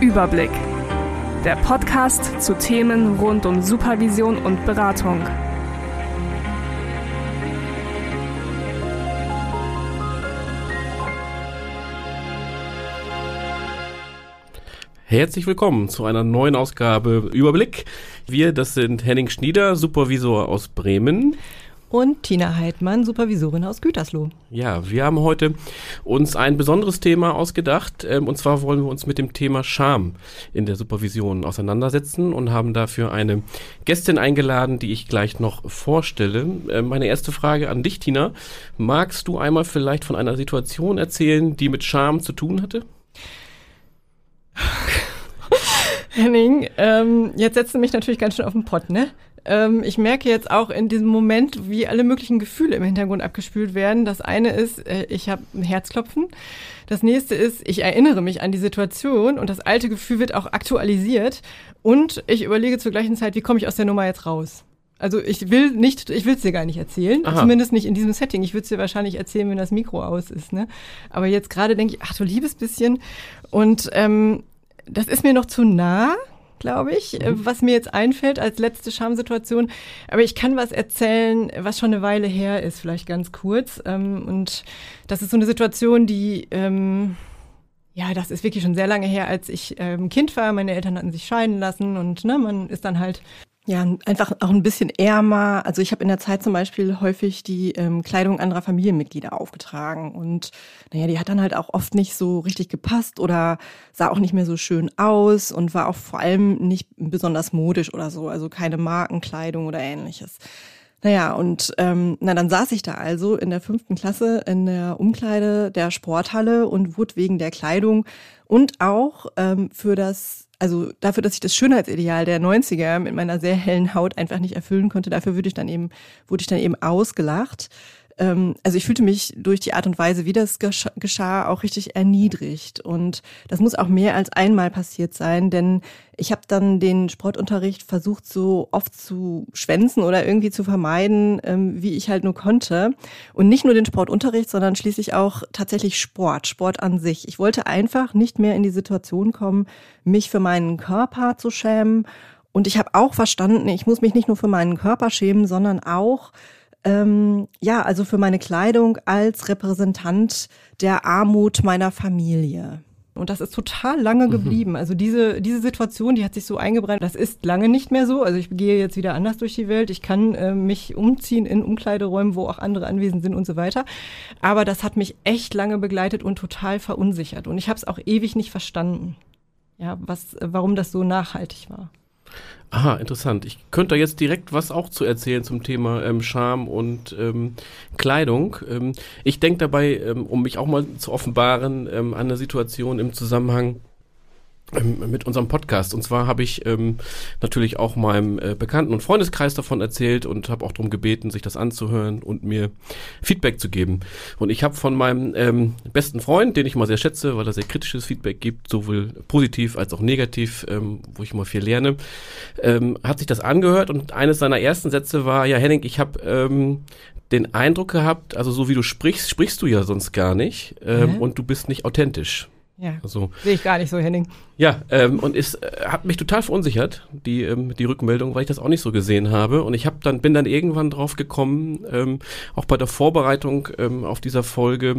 Überblick. Der Podcast zu Themen rund um Supervision und Beratung. Herzlich willkommen zu einer neuen Ausgabe Überblick. Wir, das sind Henning Schnieder, Supervisor aus Bremen. Und Tina Heidmann, Supervisorin aus Gütersloh. Ja, wir haben heute uns ein besonderes Thema ausgedacht. Ähm, und zwar wollen wir uns mit dem Thema Scham in der Supervision auseinandersetzen und haben dafür eine Gästin eingeladen, die ich gleich noch vorstelle. Äh, meine erste Frage an dich, Tina. Magst du einmal vielleicht von einer Situation erzählen, die mit Scham zu tun hatte? Henning, ähm, jetzt setzt du mich natürlich ganz schön auf den Pott, ne? Ähm, ich merke jetzt auch in diesem Moment, wie alle möglichen Gefühle im Hintergrund abgespült werden. Das eine ist, äh, ich habe ein Herzklopfen. Das nächste ist, ich erinnere mich an die Situation und das alte Gefühl wird auch aktualisiert. Und ich überlege zur gleichen Zeit, wie komme ich aus der Nummer jetzt raus? Also ich will nicht, ich will es dir gar nicht erzählen, Aha. zumindest nicht in diesem Setting. Ich würde es dir wahrscheinlich erzählen, wenn das Mikro aus ist. Ne? Aber jetzt gerade denke ich, ach du liebes bisschen. Und ähm, das ist mir noch zu nah, glaube ich, äh, mhm. was mir jetzt einfällt als letzte Schamsituation. Aber ich kann was erzählen, was schon eine Weile her ist, vielleicht ganz kurz. Ähm, und das ist so eine Situation, die, ähm, ja, das ist wirklich schon sehr lange her, als ich ähm, Kind war. Meine Eltern hatten sich scheiden lassen und ne, man ist dann halt ja, einfach auch ein bisschen ärmer. Also ich habe in der Zeit zum Beispiel häufig die ähm, Kleidung anderer Familienmitglieder aufgetragen und naja, die hat dann halt auch oft nicht so richtig gepasst oder sah auch nicht mehr so schön aus und war auch vor allem nicht besonders modisch oder so, also keine Markenkleidung oder ähnliches. Naja, und ähm, na, dann saß ich da also in der fünften Klasse in der Umkleide der Sporthalle und wurde wegen der Kleidung und auch ähm, für das also dafür, dass ich das Schönheitsideal der 90er mit meiner sehr hellen Haut einfach nicht erfüllen konnte, dafür würde ich dann eben, wurde ich dann eben ausgelacht. Ähm, also ich fühlte mich durch die Art und Weise, wie das geschah, auch richtig erniedrigt. Und das muss auch mehr als einmal passiert sein, denn ich habe dann den Sportunterricht versucht, so oft zu schwänzen oder irgendwie zu vermeiden, ähm, wie ich halt nur konnte. Und nicht nur den Sportunterricht, sondern schließlich auch tatsächlich Sport, Sport an sich. Ich wollte einfach nicht mehr in die Situation kommen, mich für meinen Körper zu schämen. Und ich habe auch verstanden, ich muss mich nicht nur für meinen Körper schämen, sondern auch ähm, ja, also für meine Kleidung als Repräsentant der Armut meiner Familie. Und das ist total lange mhm. geblieben. Also diese, diese Situation, die hat sich so eingebrannt. Das ist lange nicht mehr so. Also ich gehe jetzt wieder anders durch die Welt. Ich kann äh, mich umziehen in Umkleideräumen, wo auch andere anwesend sind und so weiter. Aber das hat mich echt lange begleitet und total verunsichert. Und ich habe es auch ewig nicht verstanden. Ja, was, warum das so nachhaltig war. Aha, interessant. Ich könnte da jetzt direkt was auch zu erzählen zum Thema ähm, Scham und ähm, Kleidung. Ähm, ich denke dabei, ähm, um mich auch mal zu offenbaren, ähm, an eine Situation im Zusammenhang mit unserem Podcast. Und zwar habe ich ähm, natürlich auch meinem äh, Bekannten- und Freundeskreis davon erzählt und habe auch darum gebeten, sich das anzuhören und mir Feedback zu geben. Und ich habe von meinem ähm, besten Freund, den ich mal sehr schätze, weil er sehr kritisches Feedback gibt, sowohl positiv als auch negativ, ähm, wo ich mal viel lerne, ähm, hat sich das angehört und eines seiner ersten Sätze war, ja Henning, ich habe ähm, den Eindruck gehabt, also so wie du sprichst, sprichst du ja sonst gar nicht ähm, mhm. und du bist nicht authentisch. Ja, also, sehe ich gar nicht so, Henning. Ja, ähm, und es äh, hat mich total verunsichert, die, ähm, die Rückmeldung, weil ich das auch nicht so gesehen habe. Und ich hab dann, bin dann irgendwann drauf gekommen, ähm, auch bei der Vorbereitung ähm, auf dieser Folge,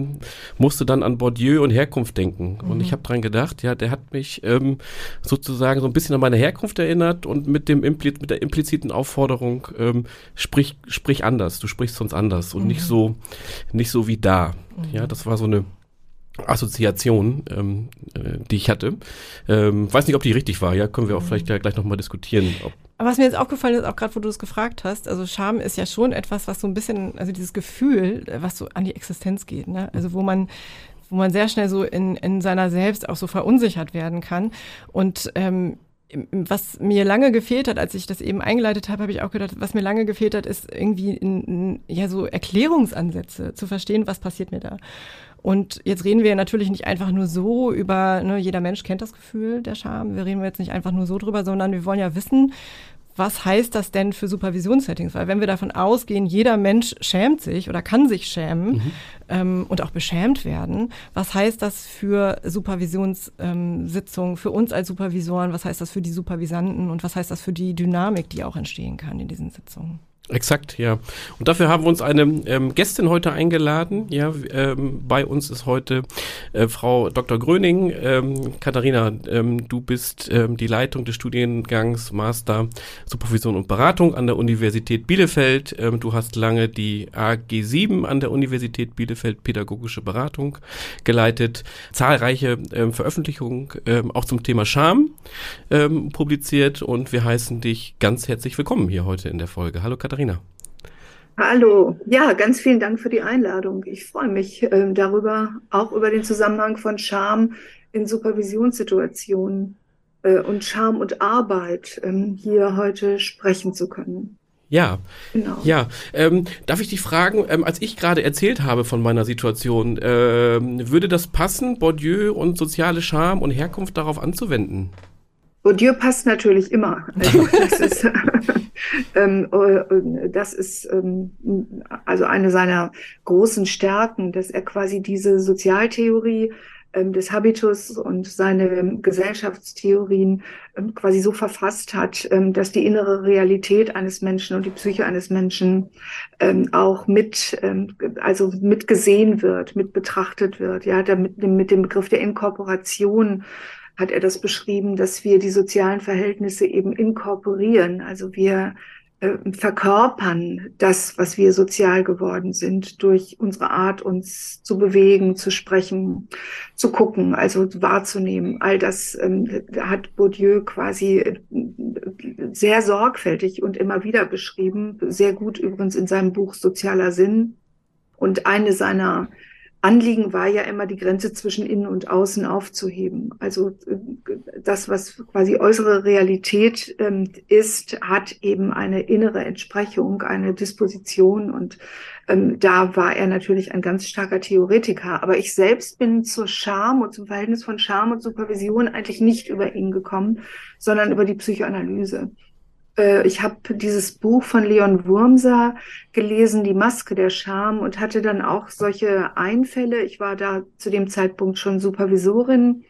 musste dann an Bourdieu und Herkunft denken. Mhm. Und ich habe dran gedacht, ja, der hat mich ähm, sozusagen so ein bisschen an meine Herkunft erinnert und mit dem Impli mit der impliziten Aufforderung, ähm, sprich, sprich anders, du sprichst sonst anders und mhm. nicht so, nicht so wie da. Mhm. Ja, das war so eine Assoziation, ähm, äh, die ich hatte. Ähm, weiß nicht, ob die richtig war. Ja, können wir auch mhm. vielleicht ja gleich nochmal diskutieren. Aber was mir jetzt aufgefallen ist, auch gerade wo du es gefragt hast, also Scham ist ja schon etwas, was so ein bisschen, also dieses Gefühl, was so an die Existenz geht, ne? Also wo man wo man sehr schnell so in, in seiner Selbst auch so verunsichert werden kann. Und ähm, was mir lange gefehlt hat, als ich das eben eingeleitet habe, habe ich auch gedacht, was mir lange gefehlt hat, ist irgendwie in, in, ja so Erklärungsansätze zu verstehen, was passiert mir da. Und jetzt reden wir natürlich nicht einfach nur so über, ne, jeder Mensch kennt das Gefühl der Scham. Wir reden jetzt nicht einfach nur so drüber, sondern wir wollen ja wissen, was heißt das denn für Supervisionssettings? Weil wenn wir davon ausgehen, jeder Mensch schämt sich oder kann sich schämen mhm. ähm, und auch beschämt werden, was heißt das für Supervisionssitzungen, ähm, für uns als Supervisoren, was heißt das für die Supervisanten und was heißt das für die Dynamik, die auch entstehen kann in diesen Sitzungen? Exakt, ja. Und dafür haben wir uns eine ähm, Gästin heute eingeladen. Ja, ähm, bei uns ist heute äh, Frau Dr. Gröning. Ähm, Katharina, ähm, du bist ähm, die Leitung des Studiengangs Master Supervision und Beratung an der Universität Bielefeld. Ähm, du hast lange die AG7 an der Universität Bielefeld Pädagogische Beratung geleitet. Zahlreiche Veröffentlichungen auch zum Thema Scham publiziert und wir heißen dich ganz herzlich willkommen hier heute in der Folge. Hallo Katharina. Katharina. Hallo, ja, ganz vielen Dank für die Einladung. Ich freue mich äh, darüber, auch über den Zusammenhang von Scham in Supervisionssituationen äh, und Scham und Arbeit ähm, hier heute sprechen zu können. Ja, genau. ja. Ähm, darf ich dich fragen, ähm, als ich gerade erzählt habe von meiner Situation, ähm, würde das passen, Bourdieu und soziale Scham und Herkunft darauf anzuwenden? Bourdieu passt natürlich immer. Also das ist, ähm, äh, das ist ähm, also eine seiner großen Stärken, dass er quasi diese Sozialtheorie ähm, des Habitus und seine Gesellschaftstheorien quasi so verfasst hat, dass die innere Realität eines Menschen und die Psyche eines Menschen auch mit, also mit gesehen wird, mit betrachtet wird, ja, damit mit dem Begriff der Inkorporation hat er das beschrieben, dass wir die sozialen Verhältnisse eben inkorporieren. Also wir äh, verkörpern das, was wir sozial geworden sind, durch unsere Art, uns zu bewegen, zu sprechen, zu gucken, also wahrzunehmen. All das ähm, hat Bourdieu quasi äh, sehr sorgfältig und immer wieder beschrieben, sehr gut übrigens in seinem Buch Sozialer Sinn. Und eine seiner Anliegen war ja immer, die Grenze zwischen innen und außen aufzuheben. Also äh, das, was quasi äußere Realität ähm, ist, hat eben eine innere Entsprechung, eine Disposition. Und ähm, da war er natürlich ein ganz starker Theoretiker. Aber ich selbst bin zur Scham und zum Verhältnis von Scham und Supervision eigentlich nicht über ihn gekommen, sondern über die Psychoanalyse. Äh, ich habe dieses Buch von Leon Wurmser gelesen, Die Maske der Scham, und hatte dann auch solche Einfälle. Ich war da zu dem Zeitpunkt schon Supervisorin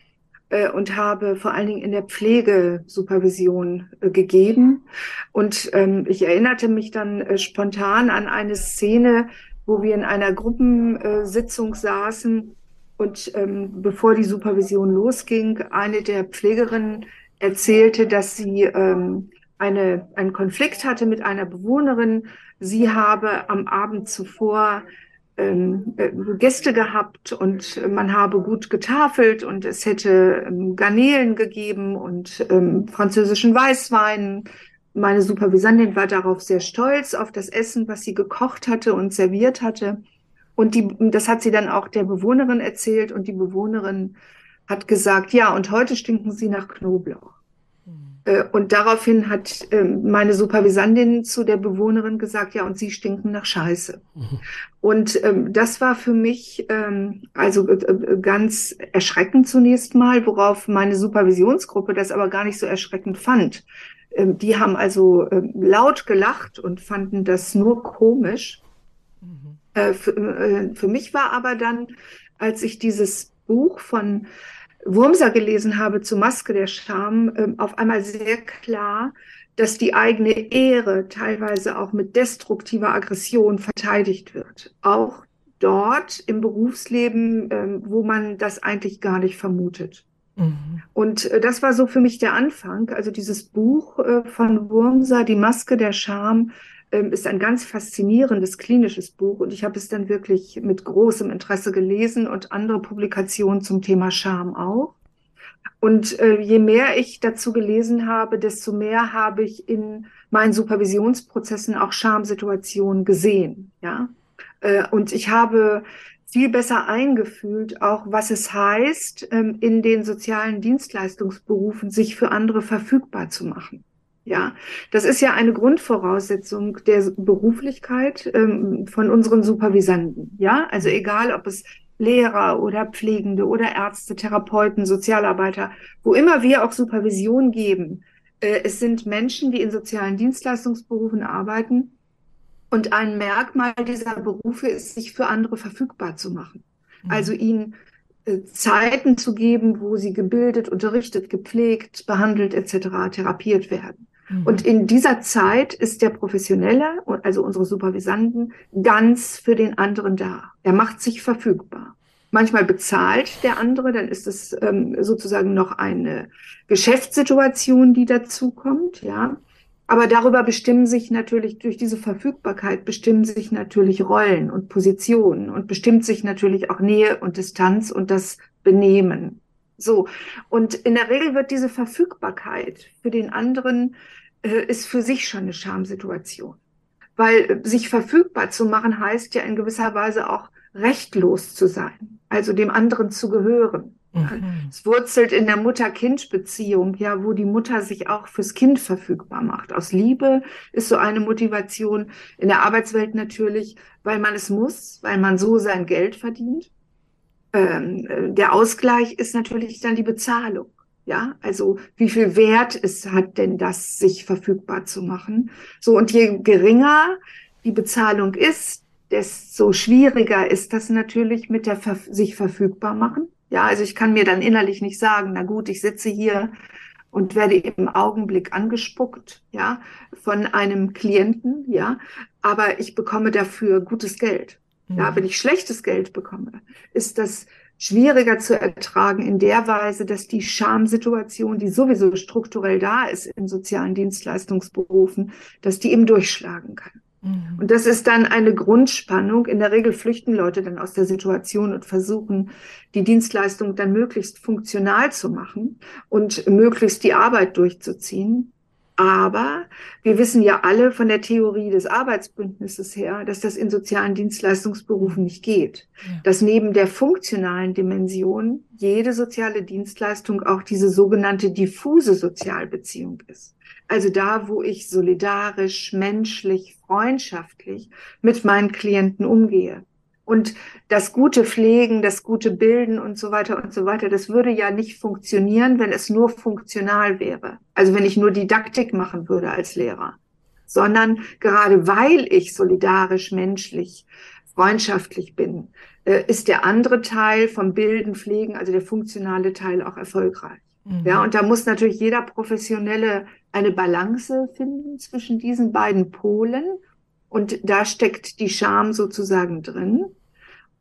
äh, und habe vor allen Dingen in der Pflege Supervision äh, gegeben. Und ähm, ich erinnerte mich dann spontan an eine Szene, wo wir in einer Gruppensitzung saßen und ähm, bevor die Supervision losging, eine der Pflegerinnen erzählte, dass sie ähm, eine, einen Konflikt hatte mit einer Bewohnerin. Sie habe am Abend zuvor ähm, äh, Gäste gehabt und man habe gut getafelt und es hätte ähm, Garnelen gegeben und ähm, französischen Weißwein. Meine Supervisantin war darauf sehr stolz, auf das Essen, was sie gekocht hatte und serviert hatte. Und die, das hat sie dann auch der Bewohnerin erzählt und die Bewohnerin hat gesagt, ja, und heute stinken sie nach Knoblauch. Äh, und daraufhin hat ähm, meine Supervisantin zu der Bewohnerin gesagt, ja, und sie stinken nach Scheiße. Mhm. Und ähm, das war für mich ähm, also äh, äh, ganz erschreckend zunächst mal, worauf meine Supervisionsgruppe das aber gar nicht so erschreckend fand. die haben also laut gelacht und fanden das nur komisch. Mhm. für, für mich war aber dann, als ich dieses Buch von Wurmser gelesen habe zu Maske der Scham, äh, auf einmal sehr klar, dass die eigene Ehre teilweise auch mit destruktiver Aggression verteidigt wird. Auch dort im Berufsleben, äh, wo man das eigentlich gar nicht vermutet. Mhm. Und äh, das war so für mich der Anfang. Also dieses Buch äh, von Wurmser, Die Maske der Scham, ähm, ist ein ganz faszinierendes klinisches Buch und ich habe es dann wirklich mit großem Interesse gelesen und andere Publikationen zum Thema Scham auch. Und äh, je mehr ich dazu gelesen habe, desto mehr habe ich in meinen Supervisionsprozessen auch Schamsituationen gesehen. Ja, äh, und ich habe viel besser eingefühlt, auch was es heißt, ähm, in den sozialen Dienstleistungsberufen sich für andere verfügbar zu machen. Ja, das ist ja eine Grundvoraussetzung der Beruflichkeit ähm, von unseren Supervisanten. Ja, also egal, ob es Lehrer oder Pflegende oder Ärzte, Therapeuten, Sozialarbeiter, wo immer wir auch Supervision geben, Äh, es sind Menschen, die in sozialen Dienstleistungsberufen arbeiten. Und ein Merkmal dieser Berufe ist, sich für andere verfügbar zu machen. Mhm. Also ihnen äh, Zeiten zu geben, wo sie gebildet, unterrichtet, gepflegt, behandelt etc., therapiert werden. Mhm. Und in dieser Zeit ist der Professionelle, also unsere Supervisanten, ganz für den anderen da. Er macht sich verfügbar. Manchmal bezahlt der andere, dann ist es ähm, sozusagen noch eine Geschäftssituation, die dazukommt, ja. Aber darüber bestimmen sich natürlich, durch diese Verfügbarkeit bestimmen sich natürlich Rollen und Positionen und bestimmt sich natürlich auch Nähe und Distanz und das Benehmen. So. Und in der Regel wird diese Verfügbarkeit für den anderen, ist für sich schon eine Schamsituation. Weil äh, sich verfügbar zu machen heißt ja in gewisser Weise auch rechtlos zu sein, also dem anderen zu gehören. Mhm. Es wurzelt in der Mutter-Kind-Beziehung, ja, wo die Mutter sich auch fürs Kind verfügbar macht. Aus Liebe ist so eine Motivation in der Arbeitswelt natürlich, weil man es muss, weil man so sein Geld verdient. Ähm, äh, der Ausgleich ist natürlich dann die Bezahlung. Ja, also wie viel Wert es hat denn das, sich verfügbar zu machen? So, und je geringer die Bezahlung ist, desto schwieriger ist das natürlich mit der Ver sich verfügbar machen. Ja, also ich kann mir dann innerlich nicht sagen, na gut, ich sitze hier und werde im Augenblick angespuckt, ja, von einem Klienten, ja, aber ich bekomme dafür gutes Geld. Mhm. Ja, wenn ich schlechtes Geld bekomme, ist das schwieriger zu ertragen in der Weise, dass die Schamsituation, die sowieso strukturell da ist in sozialen Dienstleistungsberufen, dass die eben durchschlagen kann. Mhm. Und das ist dann eine Grundspannung. In der Regel flüchten Leute dann aus der Situation und versuchen, die Dienstleistung dann möglichst funktional zu machen und möglichst die Arbeit durchzuziehen. Aber wir wissen ja alle von der Theorie des Arbeitsbündnisses her, dass das in sozialen Dienstleistungsberufen nicht geht. Ja. Dass neben der funktionalen Dimension jede soziale Dienstleistung auch diese sogenannte diffuse Sozialbeziehung ist. Also da, wo ich solidarisch, menschlich, freundschaftlich mit meinen Klienten umgehe. Und das gute Pflegen, das gute Bilden und so weiter und so weiter, das würde ja nicht funktionieren, wenn es nur funktional wäre. Also wenn ich nur Didaktik machen würde als Lehrer. Sondern gerade weil ich solidarisch, menschlich, freundschaftlich bin, äh, ist der andere Teil vom Bilden, Pflegen, also der funktionale Teil auch erfolgreich. Mhm. Ja, und da muss natürlich jeder Professionelle eine Balance finden zwischen diesen beiden Polen. Und da steckt die Scham sozusagen drin.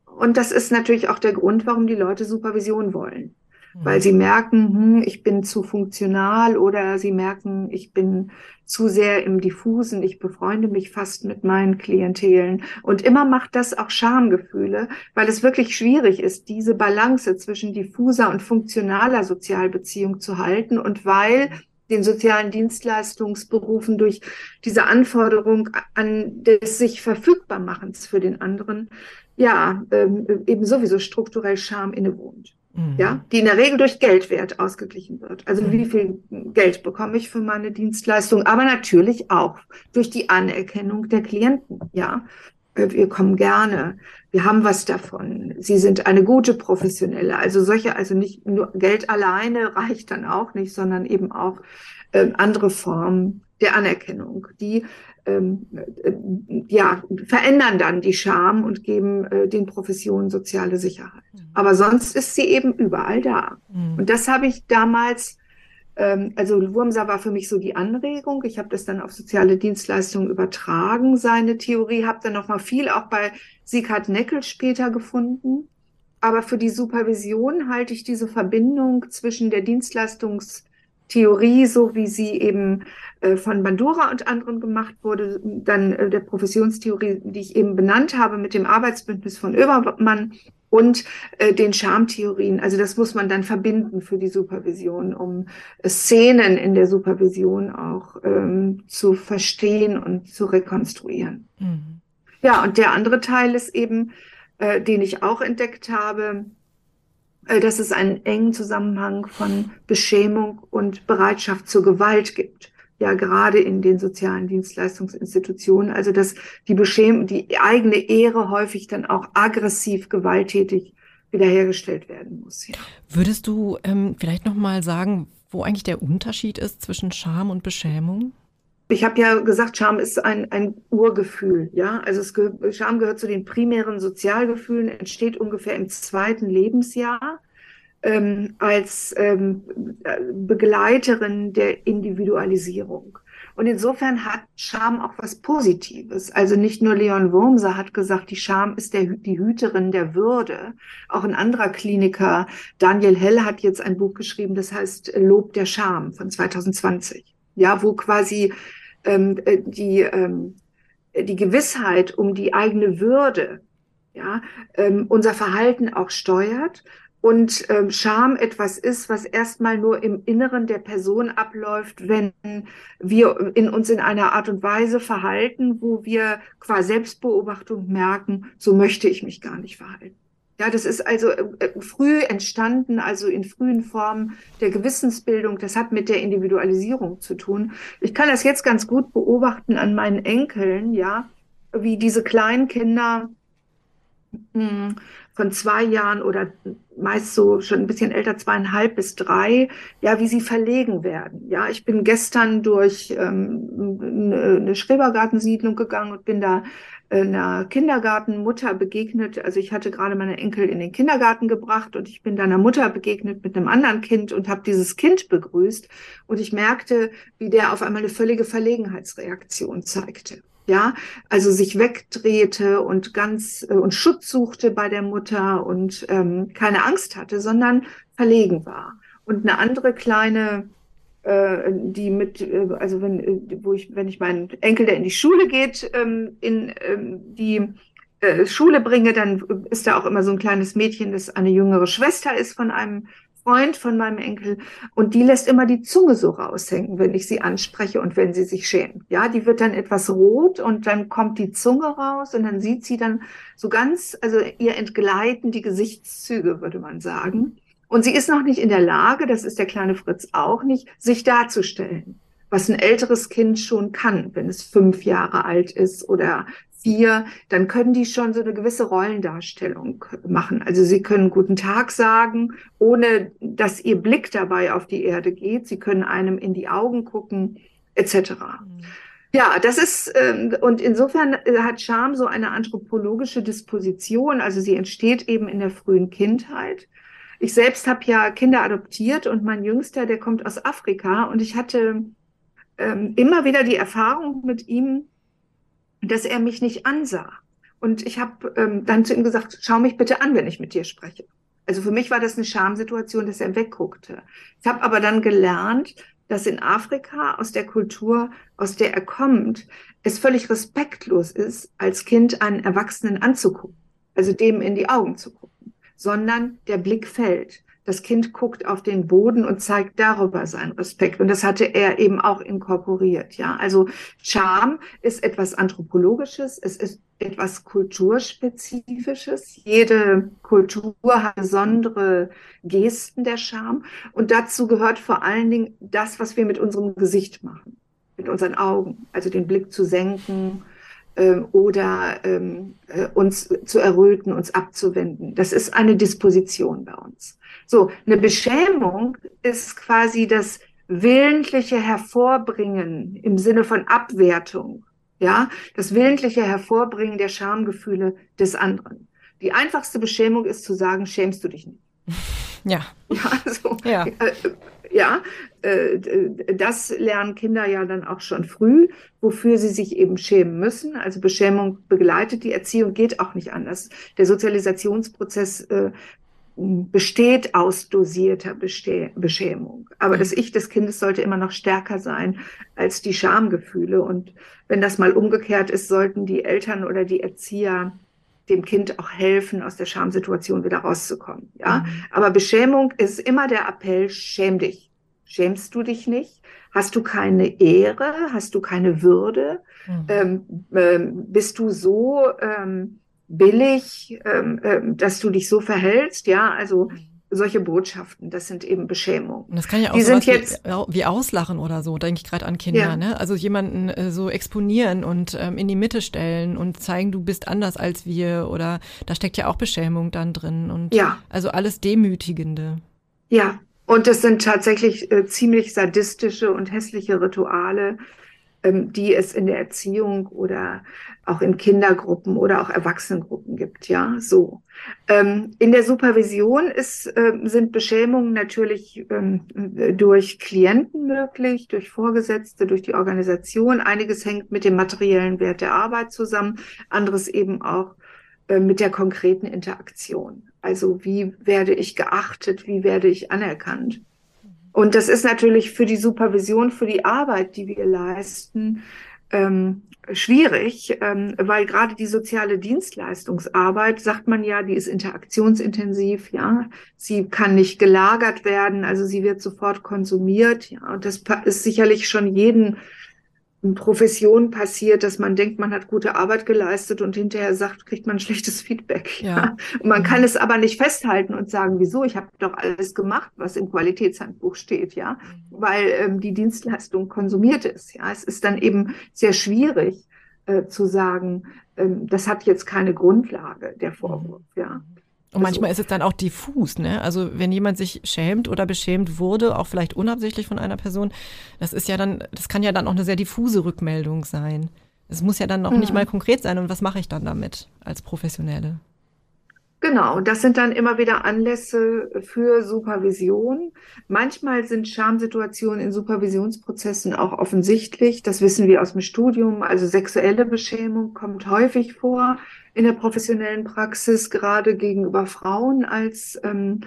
Und das ist natürlich auch der Grund, warum die Leute Supervision wollen. Weil sie merken, hm, ich bin zu funktional oder sie merken, ich bin zu sehr im Diffusen, ich befreunde mich fast mit meinen Klientelen. Und immer macht das auch Schamgefühle, weil es wirklich schwierig ist, diese Balance zwischen diffuser und funktionaler Sozialbeziehung zu halten und weil den sozialen Dienstleistungsberufen durch diese Anforderung an des sich verfügbar machens für den anderen, ja, ähm, eben sowieso strukturell Scham innewohnt. Mhm. Ja, die in der Regel durch Geldwert ausgeglichen wird. Also mhm. wie viel Geld bekomme ich für meine Dienstleistung, aber natürlich auch durch die Anerkennung der Klienten. Ja, wir kommen gerne, wir haben was davon. Sie sind eine gute Professionelle. Also solche, also nicht nur Geld alleine reicht dann auch nicht, sondern eben auch äh, andere Formen der Anerkennung, die ähm, äh, ja verändern dann die Scham und geben äh, den Professionen soziale Sicherheit. Mhm. Aber sonst ist sie eben überall da. Mhm. Und das habe ich damals ähm, also Wurmser war für mich so die Anregung. Ich habe das dann auf soziale Dienstleistungen übertragen, seine Theorie, habe dann noch mal viel auch bei Sieghard Neckel später gefunden. Aber für die Supervision halte ich diese Verbindung zwischen der Dienstleistungstheorie, so wie sie eben äh, von Bandura und anderen gemacht wurde, dann äh, der Professionstheorie, die ich eben benannt habe, mit dem Arbeitsbündnis von Oebermann und äh, den Schamtheorien. Also das muss man dann verbinden für die Supervision, um Szenen in der Supervision auch ähm, zu verstehen und zu rekonstruieren. Mhm. Ja, und der andere Teil ist eben, äh, den ich auch entdeckt habe, äh, dass es einen engen Zusammenhang von Beschämung und Bereitschaft zur Gewalt gibt ja gerade in den sozialen Dienstleistungsinstitutionen, also dass die Beschäm die eigene Ehre häufig dann auch aggressiv, gewalttätig wiederhergestellt werden muss. Ja. Würdest du ähm, vielleicht noch mal sagen, wo eigentlich der Unterschied ist zwischen Scham und Beschämung? Ich habe ja gesagt, Scham ist ein, ein Urgefühl. Ja, also es Scham gehört zu den primären Sozialgefühlen, entsteht ungefähr im zweiten Lebensjahr ähm, als ähm, Begleiterin der Individualisierung. Und insofern hat Scham auch was Positives. Also nicht nur Leon Wurmser hat gesagt, die Scham ist der, die Hüterin der Würde. Auch ein anderer Kliniker, Daniel Hell, hat jetzt ein Buch geschrieben, das heißt Lob der Scham von 2020. Ja, wo quasi ähm, äh, die, ähm, die Gewissheit um die eigene Würde, ja, ähm, unser Verhalten auch steuert und ähm, Scham etwas ist, was erstmal nur im Inneren der Person abläuft, wenn wir in uns in einer Art und Weise verhalten, wo wir qua Selbstbeobachtung merken, so möchte ich mich gar nicht verhalten. Ja, das ist also äh, äh, früh entstanden, also in frühen Formen der Gewissensbildung. Das hat mit der Individualisierung zu tun. Ich kann das jetzt ganz gut beobachten an meinen Enkeln, ja, wie diese kleinen Kinder hm, von zwei Jahren oder meist so schon ein bisschen älter, zweieinhalb bis drei, ja, wie sie verlegen werden. Ja, ich bin gestern durch ähm, eine Schrebergartensiedlung gegangen und bin da einer Kindergartenmutter begegnet. Also ich hatte gerade meine Enkel in den Kindergarten gebracht und ich bin da einer Mutter begegnet mit einem anderen Kind und habe dieses Kind begrüßt und ich merkte, wie der auf einmal eine völlige Verlegenheitsreaktion zeigte ja, also sich wegdrehte und ganz äh, und Schutz suchte bei der Mutter und ähm, keine Angst hatte, sondern verlegen war. Und eine andere kleine, äh, die mit, äh, also wenn, äh, wo ich, wenn ich meinen Enkel, der in die Schule geht, ähm, in ähm, die äh, Schule bringe, dann ist da auch immer so ein kleines Mädchen, das eine jüngere Schwester ist von einem Freund von meinem Enkel und die lässt immer die Zunge so raushängen, wenn ich sie anspreche und wenn sie sich schämt. Ja, die wird dann etwas rot und dann kommt die Zunge raus und dann sieht sie dann so ganz, also ihr entgleiten die Gesichtszüge, würde man sagen. Und sie ist noch nicht in der Lage, das ist der kleine Fritz auch nicht, sich darzustellen was ein älteres Kind schon kann, wenn es fünf Jahre alt ist oder vier, dann können die schon so eine gewisse Rollendarstellung machen. Also sie können guten Tag sagen, ohne dass ihr Blick dabei auf die Erde geht. Sie können einem in die Augen gucken, etc. Ja, das ist, ähm, und insofern äh, hat Scham so eine anthropologische Disposition, also sie entsteht eben in der frühen Kindheit. Ich selbst habe ja Kinder adoptiert und mein Jüngster, der kommt aus Afrika und ich hatte ähm, immer wieder die Erfahrung mit ihm, dass er mich nicht ansah. Und ich habe ähm, dann zu ihm gesagt, schau mich bitte an, wenn ich mit dir spreche. Also für mich war das eine Schamsituation, dass er wegguckte. Ich habe aber dann gelernt, dass in Afrika aus der Kultur, aus der er kommt, es völlig respektlos ist, als Kind einen Erwachsenen anzugucken, also dem in die Augen zu gucken, sondern der Blick fällt. Das Kind guckt auf den Boden und zeigt darüber seinen Respekt. Und das hatte er eben auch inkorporiert. Ja, also Charme ist etwas Anthropologisches. Es ist etwas Kulturspezifisches. Jede Kultur hat besondere Gesten der Scham. Und dazu gehört vor allen Dingen das, was wir mit unserem Gesicht machen, mit unseren Augen. Also den Blick zu senken, oder ähm, äh, uns zu erröten, uns abzuwenden. Das ist eine Disposition bei uns. So, eine Beschämung ist quasi das willentliche Hervorbringen im Sinne von Abwertung, ja, das willentliche Hervorbringen der Schamgefühle des anderen. Die einfachste Beschämung ist zu sagen, schämst du dich nicht. Ja. Ja, so, ja. Äh, ja, äh, das lernen Kinder ja dann auch schon früh, wofür sie sich eben schämen müssen. Also Beschämung begleitet die Erziehung, geht auch nicht anders. Der Sozialisationsprozess äh, besteht aus dosierter Besteh Beschämung. Aber mhm. das Ich des Kindes sollte immer noch stärker sein als die Schamgefühle. Und wenn das mal umgekehrt ist, sollten die Eltern oder die Erzieher dem Kind auch helfen, aus der Schamsituation wieder rauszukommen. Ja, mhm. aber Beschämung ist immer der Appell: Schäm dich. Schämst du dich nicht? Hast du keine Ehre? Hast du keine Würde? Mhm. Ähm, ähm, bist du so ähm, billig, ähm, ähm, dass du dich so verhältst? Ja, also mhm solche Botschaften, das sind eben Beschämungen. Und das kann ja auch so jetzt, wie, wie, auslachen oder so, denke ich gerade an Kinder, ja. ne? Also jemanden äh, so exponieren und ähm, in die Mitte stellen und zeigen, du bist anders als wir oder da steckt ja auch Beschämung dann drin und ja. also alles Demütigende. Ja, Und es sind tatsächlich äh, ziemlich sadistische und hässliche Rituale, die es in der Erziehung oder auch in Kindergruppen oder auch Erwachsenengruppen gibt, ja, so. Ähm, in der Supervision ist, äh, sind Beschämungen natürlich ähm, durch Klienten möglich, durch Vorgesetzte, durch die Organisation. Einiges hängt mit dem materiellen Wert der Arbeit zusammen, anderes eben auch äh, mit der konkreten Interaktion. Also wie werde ich geachtet, wie werde ich anerkannt? Und das ist natürlich für die Supervision, für die Arbeit, die wir leisten, ähm, schwierig, ähm, weil gerade die soziale Dienstleistungsarbeit, sagt man ja, die ist interaktionsintensiv, ja. Sie kann nicht gelagert werden, also sie wird sofort konsumiert, ja. Und das ist sicherlich schon jeden Profession passiert, dass man denkt, man hat gute Arbeit geleistet und hinterher sagt, kriegt man schlechtes Feedback. Ja. Und man kann es aber nicht festhalten und sagen, wieso, ich habe doch alles gemacht, was im Qualitätshandbuch steht, ja, mhm. weil ähm, die Dienstleistung konsumiert ist. Ja, es ist dann eben sehr schwierig äh, zu sagen, ähm, das hat jetzt keine Grundlage, der Vorwurf, ja. Und manchmal ist es dann auch diffus, ne? Also wenn jemand sich schämt oder beschämt wurde, auch vielleicht unabsichtlich von einer Person, das ist ja dann, das kann ja dann auch eine sehr diffuse Rückmeldung sein. Es muss ja dann noch mhm. nicht mal konkret sein. Und was mache ich dann damit als Professionelle? Genau, das sind dann immer wieder Anlässe für Supervision. Manchmal sind Schamsituationen in Supervisionsprozessen auch offensichtlich. Das wissen wir aus dem Studium. Also sexuelle Beschämung kommt häufig vor in der professionellen Praxis, gerade gegenüber Frauen als, ähm,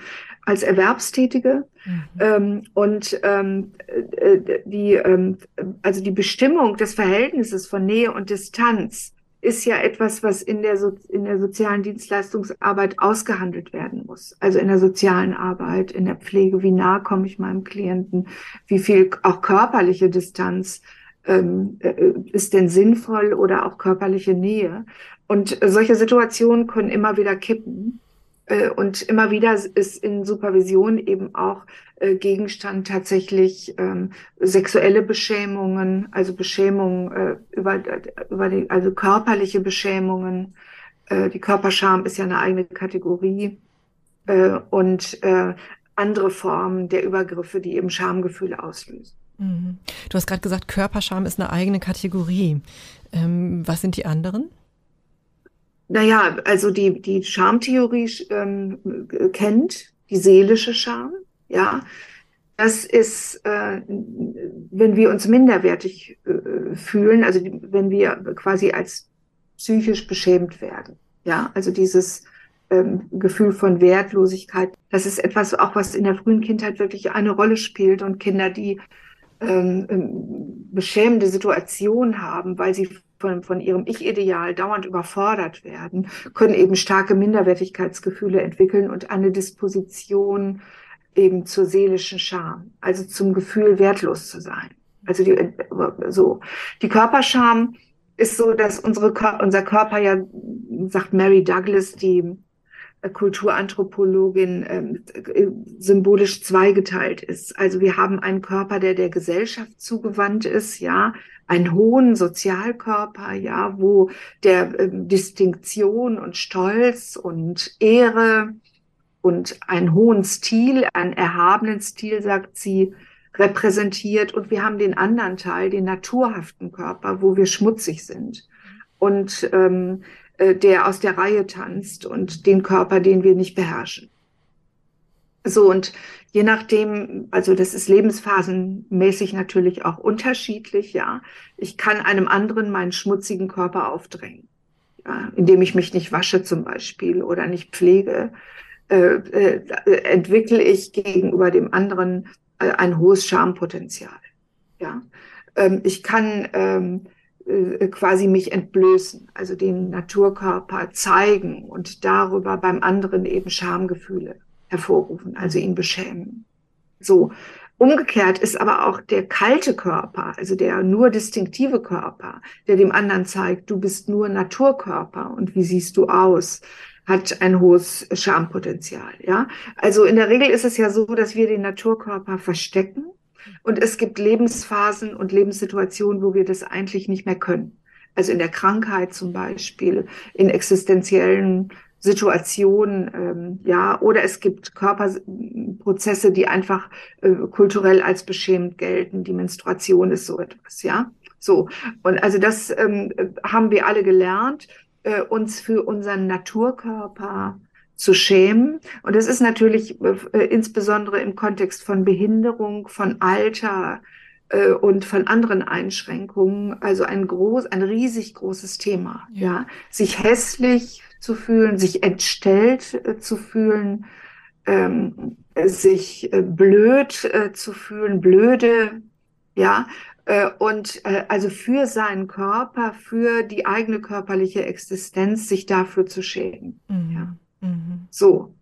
als Erwerbstätige. Mhm. Ähm, und ähm, äh, die, ähm, also die Bestimmung des Verhältnisses von Nähe und Distanz ist ja etwas, was in der, so in der sozialen Dienstleistungsarbeit ausgehandelt werden muss. Also in der sozialen Arbeit, in der Pflege, wie nah komme ich meinem Klienten, wie viel auch körperliche Distanz ähm, äh, ist denn sinnvoll oder auch körperliche Nähe. Und solche Situationen können immer wieder kippen. Äh, und immer wieder ist in Supervision eben auch äh, Gegenstand tatsächlich ähm, sexuelle Beschämungen, also Beschämungen äh, über, über die, also körperliche Beschämungen. Die Körperscham ist ja eine eigene Kategorie und andere Formen der Übergriffe, die eben Schamgefühle auslösen. Mhm. Du hast gerade gesagt, Körperscham ist eine eigene Kategorie. Ähm, was sind die anderen? Naja, also die, die Schamtheorie ähm, kennt die seelische Scham, ja. Das ist, äh, wenn wir uns minderwertig äh, fühlen, also wenn wir quasi als psychisch beschämt werden, ja. Also dieses ähm, Gefühl von Wertlosigkeit, das ist etwas auch, was in der frühen Kindheit wirklich eine Rolle spielt und Kinder, die ähm, ähm beschämende Situationen haben, weil sie von, von ihrem Ich-Ideal dauernd überfordert werden, können eben starke Minderwertigkeitsgefühle entwickeln und eine Disposition eben zur seelischen Scham, also zum Gefühl, wertlos zu sein. Also die, so. Die Körperscham ist so, dass unsere, unser Körper ja, sagt Mary Douglas, die Kulturanthropologin ähm, äh, symbolisch zweigeteilt ist. Also wir haben einen Körper, der der Gesellschaft zugewandt ist, ja, einen hohen Sozialkörper, ja, wo der ähm, Distinktion und Stolz und Ehre und einen hohen Stil, einen erhabenen Stil, sagt sie, repräsentiert. Und wir haben den anderen Teil, den naturhaften Körper, wo wir schmutzig sind. Und ähm, äh, der aus der Reihe tanzt und den Körper, den wir nicht beherrschen. So, und je nachdem, also das ist lebensphasenmäßig natürlich auch unterschiedlich, ja. Ich kann einem anderen meinen schmutzigen Körper aufdrängen, ja, indem ich mich nicht wasche zum Beispiel oder nicht pflege, äh, äh, entwickle ich gegenüber dem anderen äh, ein hohes Schampotenzial, ja. Ähm, ich kann ähm, äh, quasi mich entblößen, also den Naturkörper zeigen und darüber beim anderen eben Schamgefühle hervorrufen, also ihn beschämen. So. Umgekehrt ist aber auch der kalte Körper, also der nur distinktive Körper, der dem anderen zeigt, du bist nur Naturkörper und wie siehst du aus, hat ein hohes Schampotenzial, ja. Also in der Regel ist es ja so, dass wir den Naturkörper verstecken und es gibt Lebensphasen und Lebenssituationen, wo wir das eigentlich nicht mehr können. Also in der Krankheit zum Beispiel, in existenziellen Situation, ähm, ja, oder es gibt Körperprozesse, die einfach äh, kulturell als beschämend gelten. Die Menstruation ist so etwas, ja. So. Und also das ähm, haben wir alle gelernt, äh, uns für unseren Naturkörper zu schämen. Und das ist natürlich äh, insbesondere im Kontext von Behinderung, von Alter, äh, und von anderen Einschränkungen, also ein groß, ein riesig großes Thema, ja. ja. Sich hässlich zu fühlen, sich entstellt äh, zu fühlen, ähm, sich äh, blöd äh, zu fühlen, blöde, ja, äh, und also für seinen Körper, für die eigene körperliche Existenz, sich dafür zu schämen. Mhm. Ja. Mhm. So.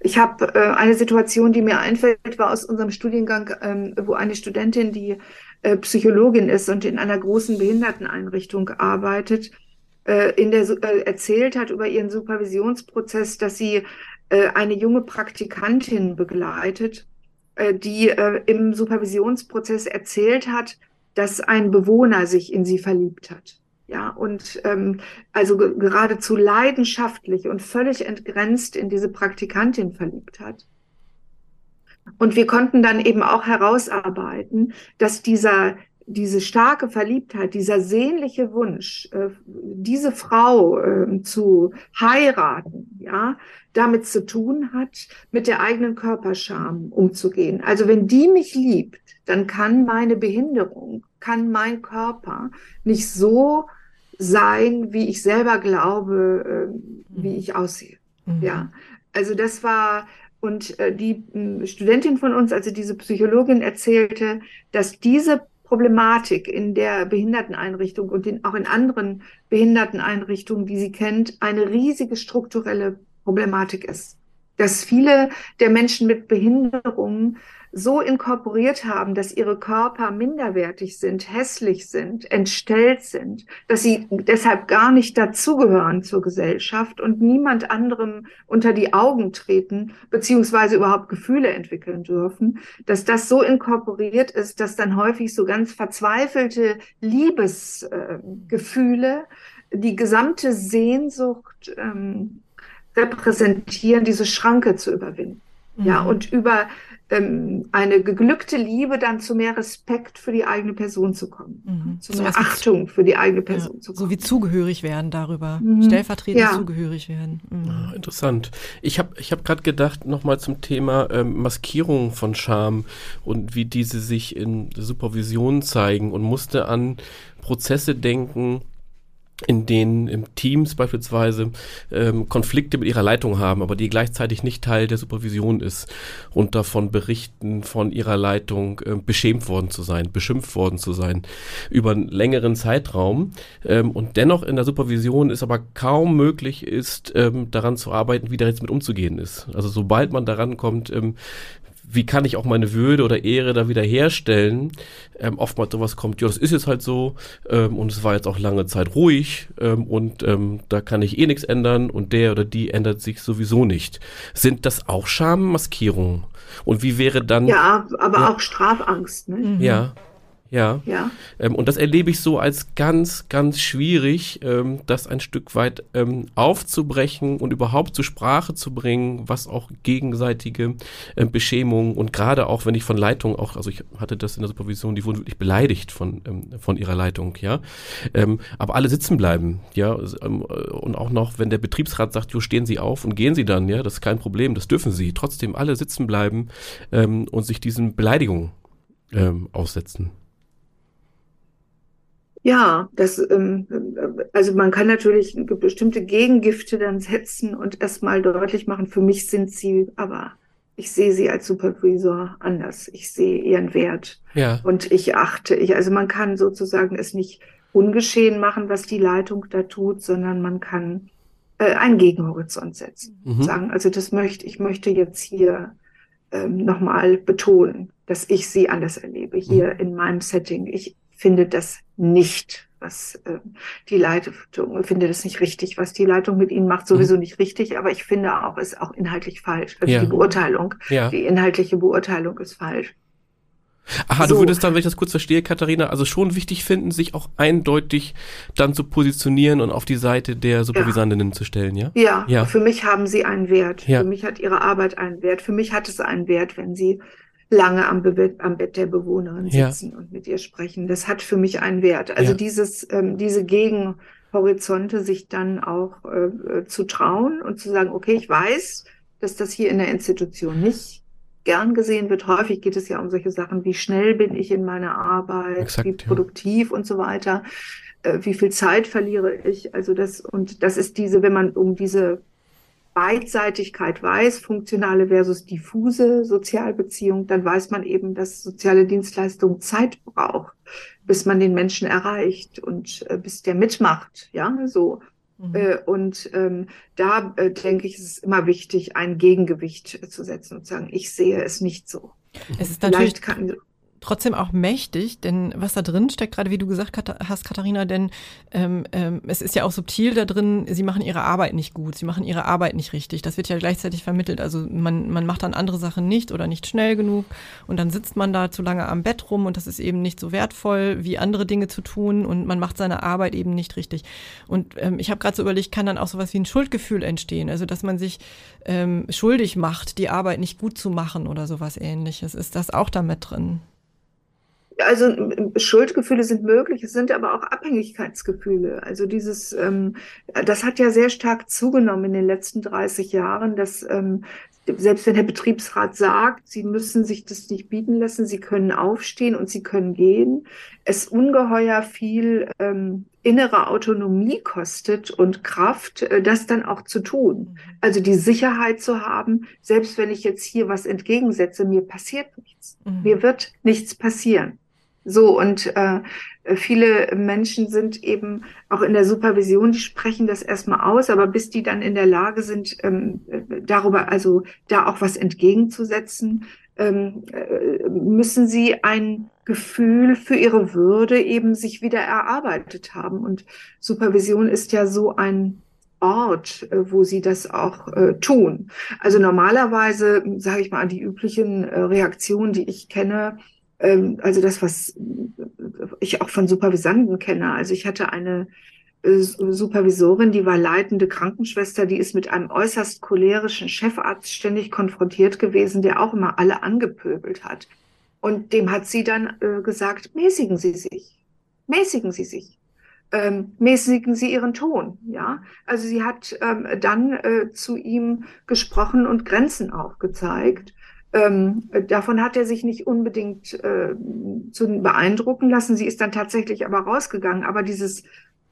Ich habe äh, eine Situation, die mir einfällt, war aus unserem Studiengang, ähm, wo eine Studentin, die äh, Psychologin ist und in einer großen Behinderteneinrichtung arbeitet, äh, in der äh, erzählt hat über ihren Supervisionsprozess, dass sie äh, eine junge Praktikantin begleitet, äh, die äh, im Supervisionsprozess erzählt hat, dass ein Bewohner sich in sie verliebt hat. Ja, und ähm, also geradezu leidenschaftlich und völlig entgrenzt in diese Praktikantin verliebt hat. Und wir konnten dann eben auch herausarbeiten, dass dieser diese starke Verliebtheit, dieser sehnliche Wunsch, äh, diese Frau äh, zu heiraten, ja, damit zu tun hat, mit der eigenen Körperscham umzugehen. Also wenn die mich liebt, dann kann meine Behinderung, kann mein Körper nicht so sein, wie ich selber glaube, äh, wie mhm. ich aussehe. Mhm. Ja, also das war und äh, die Studentin von uns, also diese Psychologin, erzählte, dass diese Problematik in der Behinderteneinrichtung und in, auch in anderen Behinderteneinrichtungen, die sie kennt, eine riesige strukturelle Problematik ist. Dass viele der Menschen mit Behinderungen so inkorporiert haben, dass ihre Körper minderwertig sind, hässlich sind, entstellt sind, dass sie deshalb gar nicht dazugehören zur Gesellschaft und niemand anderem unter die Augen treten, beziehungsweise überhaupt Gefühle entwickeln dürfen, dass das so inkorporiert ist, dass dann häufig so ganz verzweifelte Liebesgefühle äh, die gesamte Sehnsucht ähm, repräsentieren, diese Schranke zu überwinden. Mhm. Ja, und über ähm, eine geglückte Liebe dann zu mehr Respekt für die eigene Person zu kommen, mhm. zu mehr so Achtung für die eigene Person ja, zu kommen. So wie zugehörig werden darüber, mhm. stellvertretend ja. zugehörig werden. Mhm. Ah, interessant. Ich habe ich hab gerade gedacht, nochmal zum Thema ähm, Maskierung von Scham und wie diese sich in Supervision zeigen und musste an Prozesse denken, in denen Teams beispielsweise ähm, Konflikte mit ihrer Leitung haben, aber die gleichzeitig nicht Teil der Supervision ist und davon berichten, von ihrer Leitung äh, beschämt worden zu sein, beschimpft worden zu sein über einen längeren Zeitraum ähm, und dennoch in der Supervision ist aber kaum möglich ist, ähm, daran zu arbeiten, wie da jetzt mit umzugehen ist. Also sobald man daran kommt, ähm, wie kann ich auch meine Würde oder Ehre da wieder herstellen? Ähm, oftmals sowas kommt, ja, das ist jetzt halt so ähm, und es war jetzt auch lange Zeit ruhig ähm, und ähm, da kann ich eh nichts ändern und der oder die ändert sich sowieso nicht. Sind das auch Schammaskierungen? Und wie wäre dann... Ja, aber ja, auch Strafangst. Ne? Mhm. Ja. Ja. ja. Ähm, und das erlebe ich so als ganz, ganz schwierig, ähm, das ein Stück weit ähm, aufzubrechen und überhaupt zur Sprache zu bringen, was auch gegenseitige ähm, Beschämungen und gerade auch, wenn ich von Leitung auch, also ich hatte das in der Supervision, die wurden wirklich beleidigt von, ähm, von ihrer Leitung, ja. Ähm, aber alle sitzen bleiben, ja. Ähm, und auch noch, wenn der Betriebsrat sagt, jo, stehen Sie auf und gehen Sie dann, ja, das ist kein Problem, das dürfen Sie. Trotzdem alle sitzen bleiben ähm, und sich diesen Beleidigungen ähm, aussetzen. Ja, das, ähm, also man kann natürlich bestimmte Gegengifte dann setzen und erstmal deutlich machen, für mich sind sie, aber ich sehe sie als Supervisor anders. Ich sehe ihren Wert. Ja. Und ich achte, ich, also man kann sozusagen es nicht ungeschehen machen, was die Leitung da tut, sondern man kann äh, einen Gegenhorizont setzen. Mhm. Sagen, also das möchte, ich möchte jetzt hier ähm, nochmal betonen, dass ich sie anders erlebe, hier mhm. in meinem Setting. Ich finde das nicht, was äh, die Leitung, finde das nicht richtig, was die Leitung mit ihnen macht, sowieso mhm. nicht richtig, aber ich finde auch, ist auch inhaltlich falsch. Also ja. die Beurteilung, ja. die inhaltliche Beurteilung ist falsch. Aha, so. du würdest dann, wenn ich das kurz verstehe, Katharina, also schon wichtig finden, sich auch eindeutig dann zu positionieren und auf die Seite der Supervisandinnen ja. zu stellen, ja? ja? Ja, für mich haben sie einen Wert. Für mich hat ihre Arbeit einen Wert. Für mich hat es einen Wert, wenn sie lange am, Be am Bett der Bewohnerin sitzen ja. und mit ihr sprechen. Das hat für mich einen Wert. Also dieses, ähm, diese Gegenhorizonte sich dann auch äh, äh, zu trauen und zu sagen, okay, ich weiß, dass das hier in der Institution nicht gern gesehen wird. Häufig geht es ja um solche Sachen, wie schnell bin ich in meiner Arbeit, Exakt, wie produktiv ja. und so weiter, äh, wie viel Zeit verliere ich. Also das, und das ist diese, wenn man um diese Beidseitigkeit weiß, funktionale versus diffuse Sozialbeziehung, dann weiß man eben, dass soziale Dienstleistung Zeit braucht, bis man den Menschen erreicht und äh, bis der mitmacht, ja, so. Mhm. Äh, und ähm, da äh, denke ich, ist es immer wichtig, ein Gegengewicht zu setzen und zu sagen, ich sehe es nicht so. Es ist natürlich Vielleicht kann, trotzdem auch mächtig, denn was da drin steckt, gerade wie du gesagt hast, Katharina, denn ähm, ähm, es ist ja auch subtil da drin, sie machen ihre Arbeit nicht gut, sie machen ihre Arbeit nicht richtig. Das wird ja gleichzeitig vermittelt. Also man, man macht dann andere Sachen nicht oder nicht schnell genug und dann sitzt man da zu lange am Bett rum und das ist eben nicht so wertvoll, wie andere Dinge zu tun und man macht seine Arbeit eben nicht richtig. Und ähm, ich habe gerade so überlegt, kann dann auch sowas wie ein Schuldgefühl entstehen, also dass man sich ähm, schuldig macht, die Arbeit nicht gut zu machen oder sowas ähnliches. Ist das auch damit drin? Also Schuldgefühle sind möglich, es sind aber auch Abhängigkeitsgefühle. Also dieses, ähm, das hat ja sehr stark zugenommen in den letzten 30 Jahren, dass ähm, selbst wenn der Betriebsrat sagt, sie müssen sich das nicht bieten lassen, sie können aufstehen und sie können gehen, es ungeheuer viel ähm, innere Autonomie kostet und Kraft, äh, das dann auch zu tun. Also die Sicherheit zu haben, selbst wenn ich jetzt hier was entgegensetze, mir passiert nichts. Mhm. Mir wird nichts passieren. So, und äh, viele Menschen sind eben auch in der Supervision, die sprechen das erstmal aus, aber bis die dann in der Lage sind, ähm, darüber, also da auch was entgegenzusetzen, ähm, äh, müssen sie ein Gefühl für ihre Würde eben sich wieder erarbeitet haben. Und Supervision ist ja so ein Ort, äh, wo sie das auch äh, tun. Also normalerweise, sage ich mal, die üblichen äh, Reaktionen, die ich kenne, also das, was ich auch von Supervisanten kenne. Also ich hatte eine äh, Supervisorin, die war leitende Krankenschwester, die ist mit einem äußerst cholerischen Chefarzt ständig konfrontiert gewesen, der auch immer alle angepöbelt hat. Und dem hat sie dann äh, gesagt, mäßigen Sie sich, mäßigen Sie sich. Ähm, mäßigen Sie Ihren Ton, ja. Also sie hat ähm, dann äh, zu ihm gesprochen und Grenzen aufgezeigt. Ähm, davon hat er sich nicht unbedingt äh, zu beeindrucken lassen. Sie ist dann tatsächlich aber rausgegangen. Aber dieses,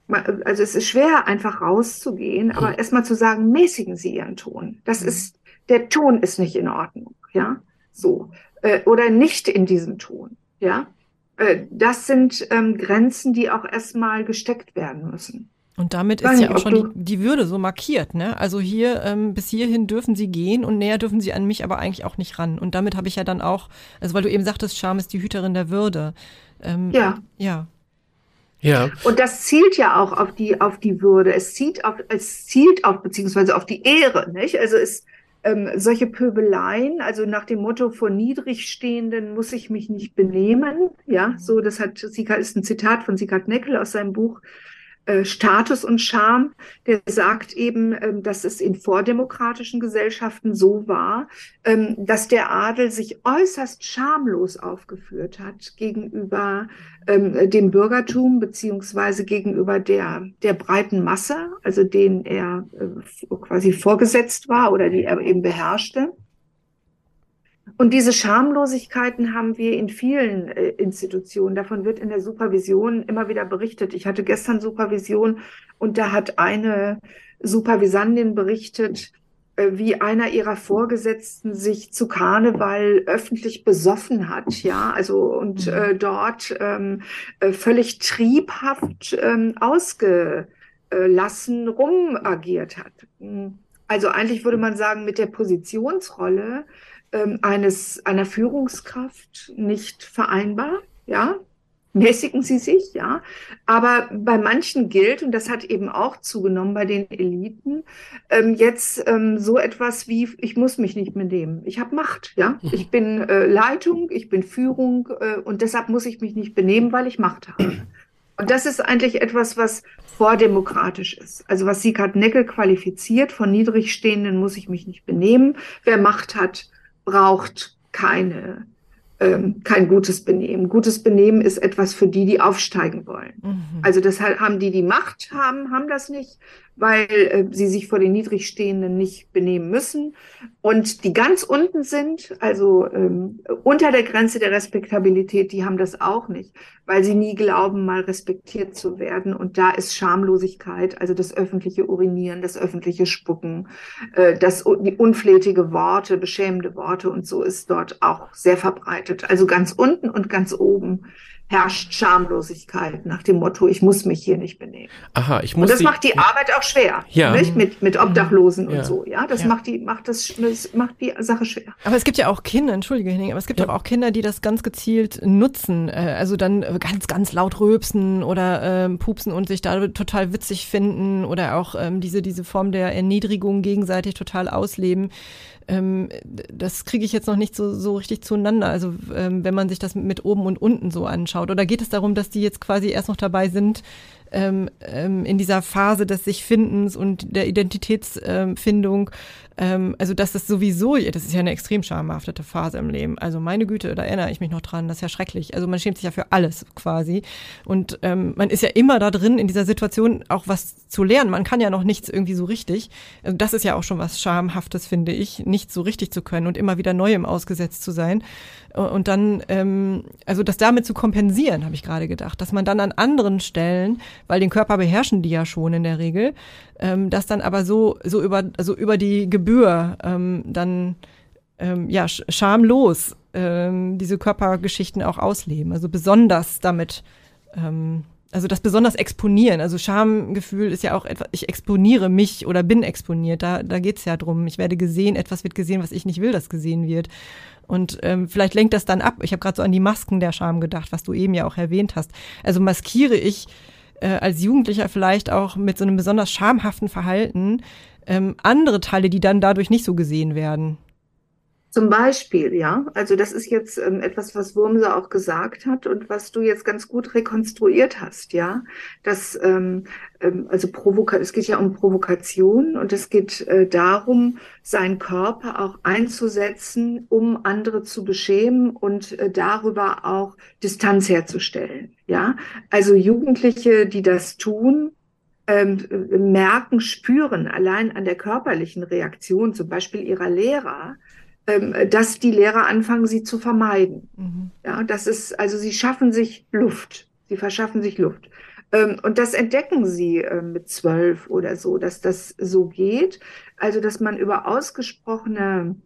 also es ist schwer, einfach rauszugehen, aber mhm. erstmal zu sagen, mäßigen Sie Ihren Ton. Das mhm. ist, der Ton ist nicht in Ordnung, ja, so. Äh, oder nicht in diesem Ton, ja. Äh, das sind ähm, Grenzen, die auch erstmal gesteckt werden müssen. Und damit ist ja auch schon die, die, Würde so markiert, ne? Also hier, ähm, bis hierhin dürfen sie gehen und näher dürfen sie an mich aber eigentlich auch nicht ran. Und damit habe ich ja dann auch, also weil du eben sagtest, Scham ist die Hüterin der Würde. Ähm, ja. Ja. Ja. Und das zielt ja auch auf die, auf die Würde. Es zielt auf, es zielt auf, beziehungsweise auf die Ehre, nicht? Also es, ähm, solche Pöbeleien, also nach dem Motto vor Niedrigstehenden muss ich mich nicht benehmen, ja, so, das hat, ist ein Zitat von Sigard Neckel aus seinem Buch, äh, Status und Charme, der sagt eben, ähm, dass es in vordemokratischen Gesellschaften so war, ähm, dass der Adel sich äußerst schamlos aufgeführt hat gegenüber ähm, dem Bürgertum beziehungsweise gegenüber der, der breiten Masse, also denen er äh, quasi vorgesetzt war oder die er eben beherrschte. Und diese Schamlosigkeiten haben wir in vielen äh, Institutionen. Davon wird in der Supervision immer wieder berichtet. Ich hatte gestern Supervision und da hat eine Supervisandin berichtet, äh, wie einer ihrer Vorgesetzten sich zu Karneval öffentlich besoffen hat, ja, also und mhm. äh, dort ähm, äh, völlig triebhaft ähm, ausgelassen rumagiert hat. Also eigentlich würde man sagen, mit der Positionsrolle ähm, eines, einer Führungskraft nicht vereinbar, ja. mäßigen sie sich, ja. Aber bei manchen gilt, und das hat eben auch zugenommen bei den Eliten, ähm, jetzt ähm, so etwas wie, ich muss mich nicht mehr nehmen. Ich habe Macht, ja. Mhm. Ich bin äh, Leitung, ich bin Führung äh, und deshalb muss ich mich nicht benehmen, weil ich Macht habe. Und das ist eigentlich etwas, was vordemokratisch ist. Also was Sieghard Neckel qualifiziert, von Niedrigstehenden muss ich mich nicht benehmen. Wer Macht hat, braucht keine ähm, kein gutes Benehmen. Gutes Benehmen ist etwas für die, die aufsteigen wollen. Mhm. Also deshalb haben die, die Macht haben, haben das nicht weil äh, sie sich vor den Niedrigstehenden nicht benehmen müssen. Und die ganz unten sind, also ähm, unter der Grenze der Respektabilität, die haben das auch nicht, weil sie nie glauben, mal respektiert zu werden. Und da ist Schamlosigkeit, also das öffentliche Urinieren, das öffentliche Spucken, äh, das, die unflätige Worte, beschämende Worte und so ist dort auch sehr verbreitet. Also ganz unten und ganz oben herrscht Schamlosigkeit nach dem Motto, ich muss mich hier nicht benehmen. Aha, ich muss. Und das die, macht die Arbeit auch schwer. Ja. Nicht? Mit, mit Obdachlosen ja. und so. Ja, das ja. macht die, macht das, das, macht die Sache schwer. Aber es gibt ja auch Kinder, entschuldige Henning, aber es gibt ja. auch Kinder, die das ganz gezielt nutzen. Äh, also dann ganz, ganz laut röpsen oder ähm, pupsen und sich da total witzig finden oder auch ähm, diese, diese Form der Erniedrigung gegenseitig total ausleben ähm, das kriege ich jetzt noch nicht so, so richtig zueinander. Also ähm, wenn man sich das mit oben und unten so anschaut. Oder geht es darum, dass die jetzt quasi erst noch dabei sind, ähm, ähm, in dieser Phase des sich Findens und der Identitätsfindung ähm, also das ist sowieso, das ist ja eine extrem schamhaftete Phase im Leben. Also meine Güte, da erinnere ich mich noch dran, das ist ja schrecklich. Also man schämt sich ja für alles quasi. Und ähm, man ist ja immer da drin, in dieser Situation auch was zu lernen. Man kann ja noch nichts irgendwie so richtig. Also das ist ja auch schon was Schamhaftes, finde ich, nicht so richtig zu können und immer wieder Neuem ausgesetzt zu sein. Und dann, ähm, also das damit zu kompensieren, habe ich gerade gedacht, dass man dann an anderen Stellen, weil den Körper beherrschen die ja schon in der Regel, ähm, das dann aber so, so über, also über die Gebühr ähm, dann ähm, ja schamlos ähm, diese Körpergeschichten auch ausleben. Also besonders damit ähm, also das besonders exponieren, also Schamgefühl ist ja auch etwas, ich exponiere mich oder bin exponiert, da, da geht's ja drum. Ich werde gesehen, etwas wird gesehen, was ich nicht will, dass gesehen wird. Und ähm, vielleicht lenkt das dann ab. Ich habe gerade so an die Masken der Scham gedacht, was du eben ja auch erwähnt hast. Also maskiere ich äh, als Jugendlicher vielleicht auch mit so einem besonders schamhaften Verhalten ähm, andere Teile, die dann dadurch nicht so gesehen werden. Zum Beispiel, ja. Also das ist jetzt ähm, etwas, was Wurmse auch gesagt hat und was du jetzt ganz gut rekonstruiert hast, ja. Das, ähm, ähm, also Provoka es geht ja um Provokation und es geht äh, darum, seinen Körper auch einzusetzen, um andere zu beschämen und äh, darüber auch Distanz herzustellen, ja. Also Jugendliche, die das tun, ähm, merken, spüren allein an der körperlichen Reaktion, zum Beispiel ihrer Lehrer, dass die Lehrer anfangen, sie zu vermeiden. Mhm. Ja, das ist, also sie schaffen sich Luft. Sie verschaffen sich Luft. Ähm, und das entdecken sie äh, mit zwölf oder so, dass das so geht. Also, dass man über ausgesprochene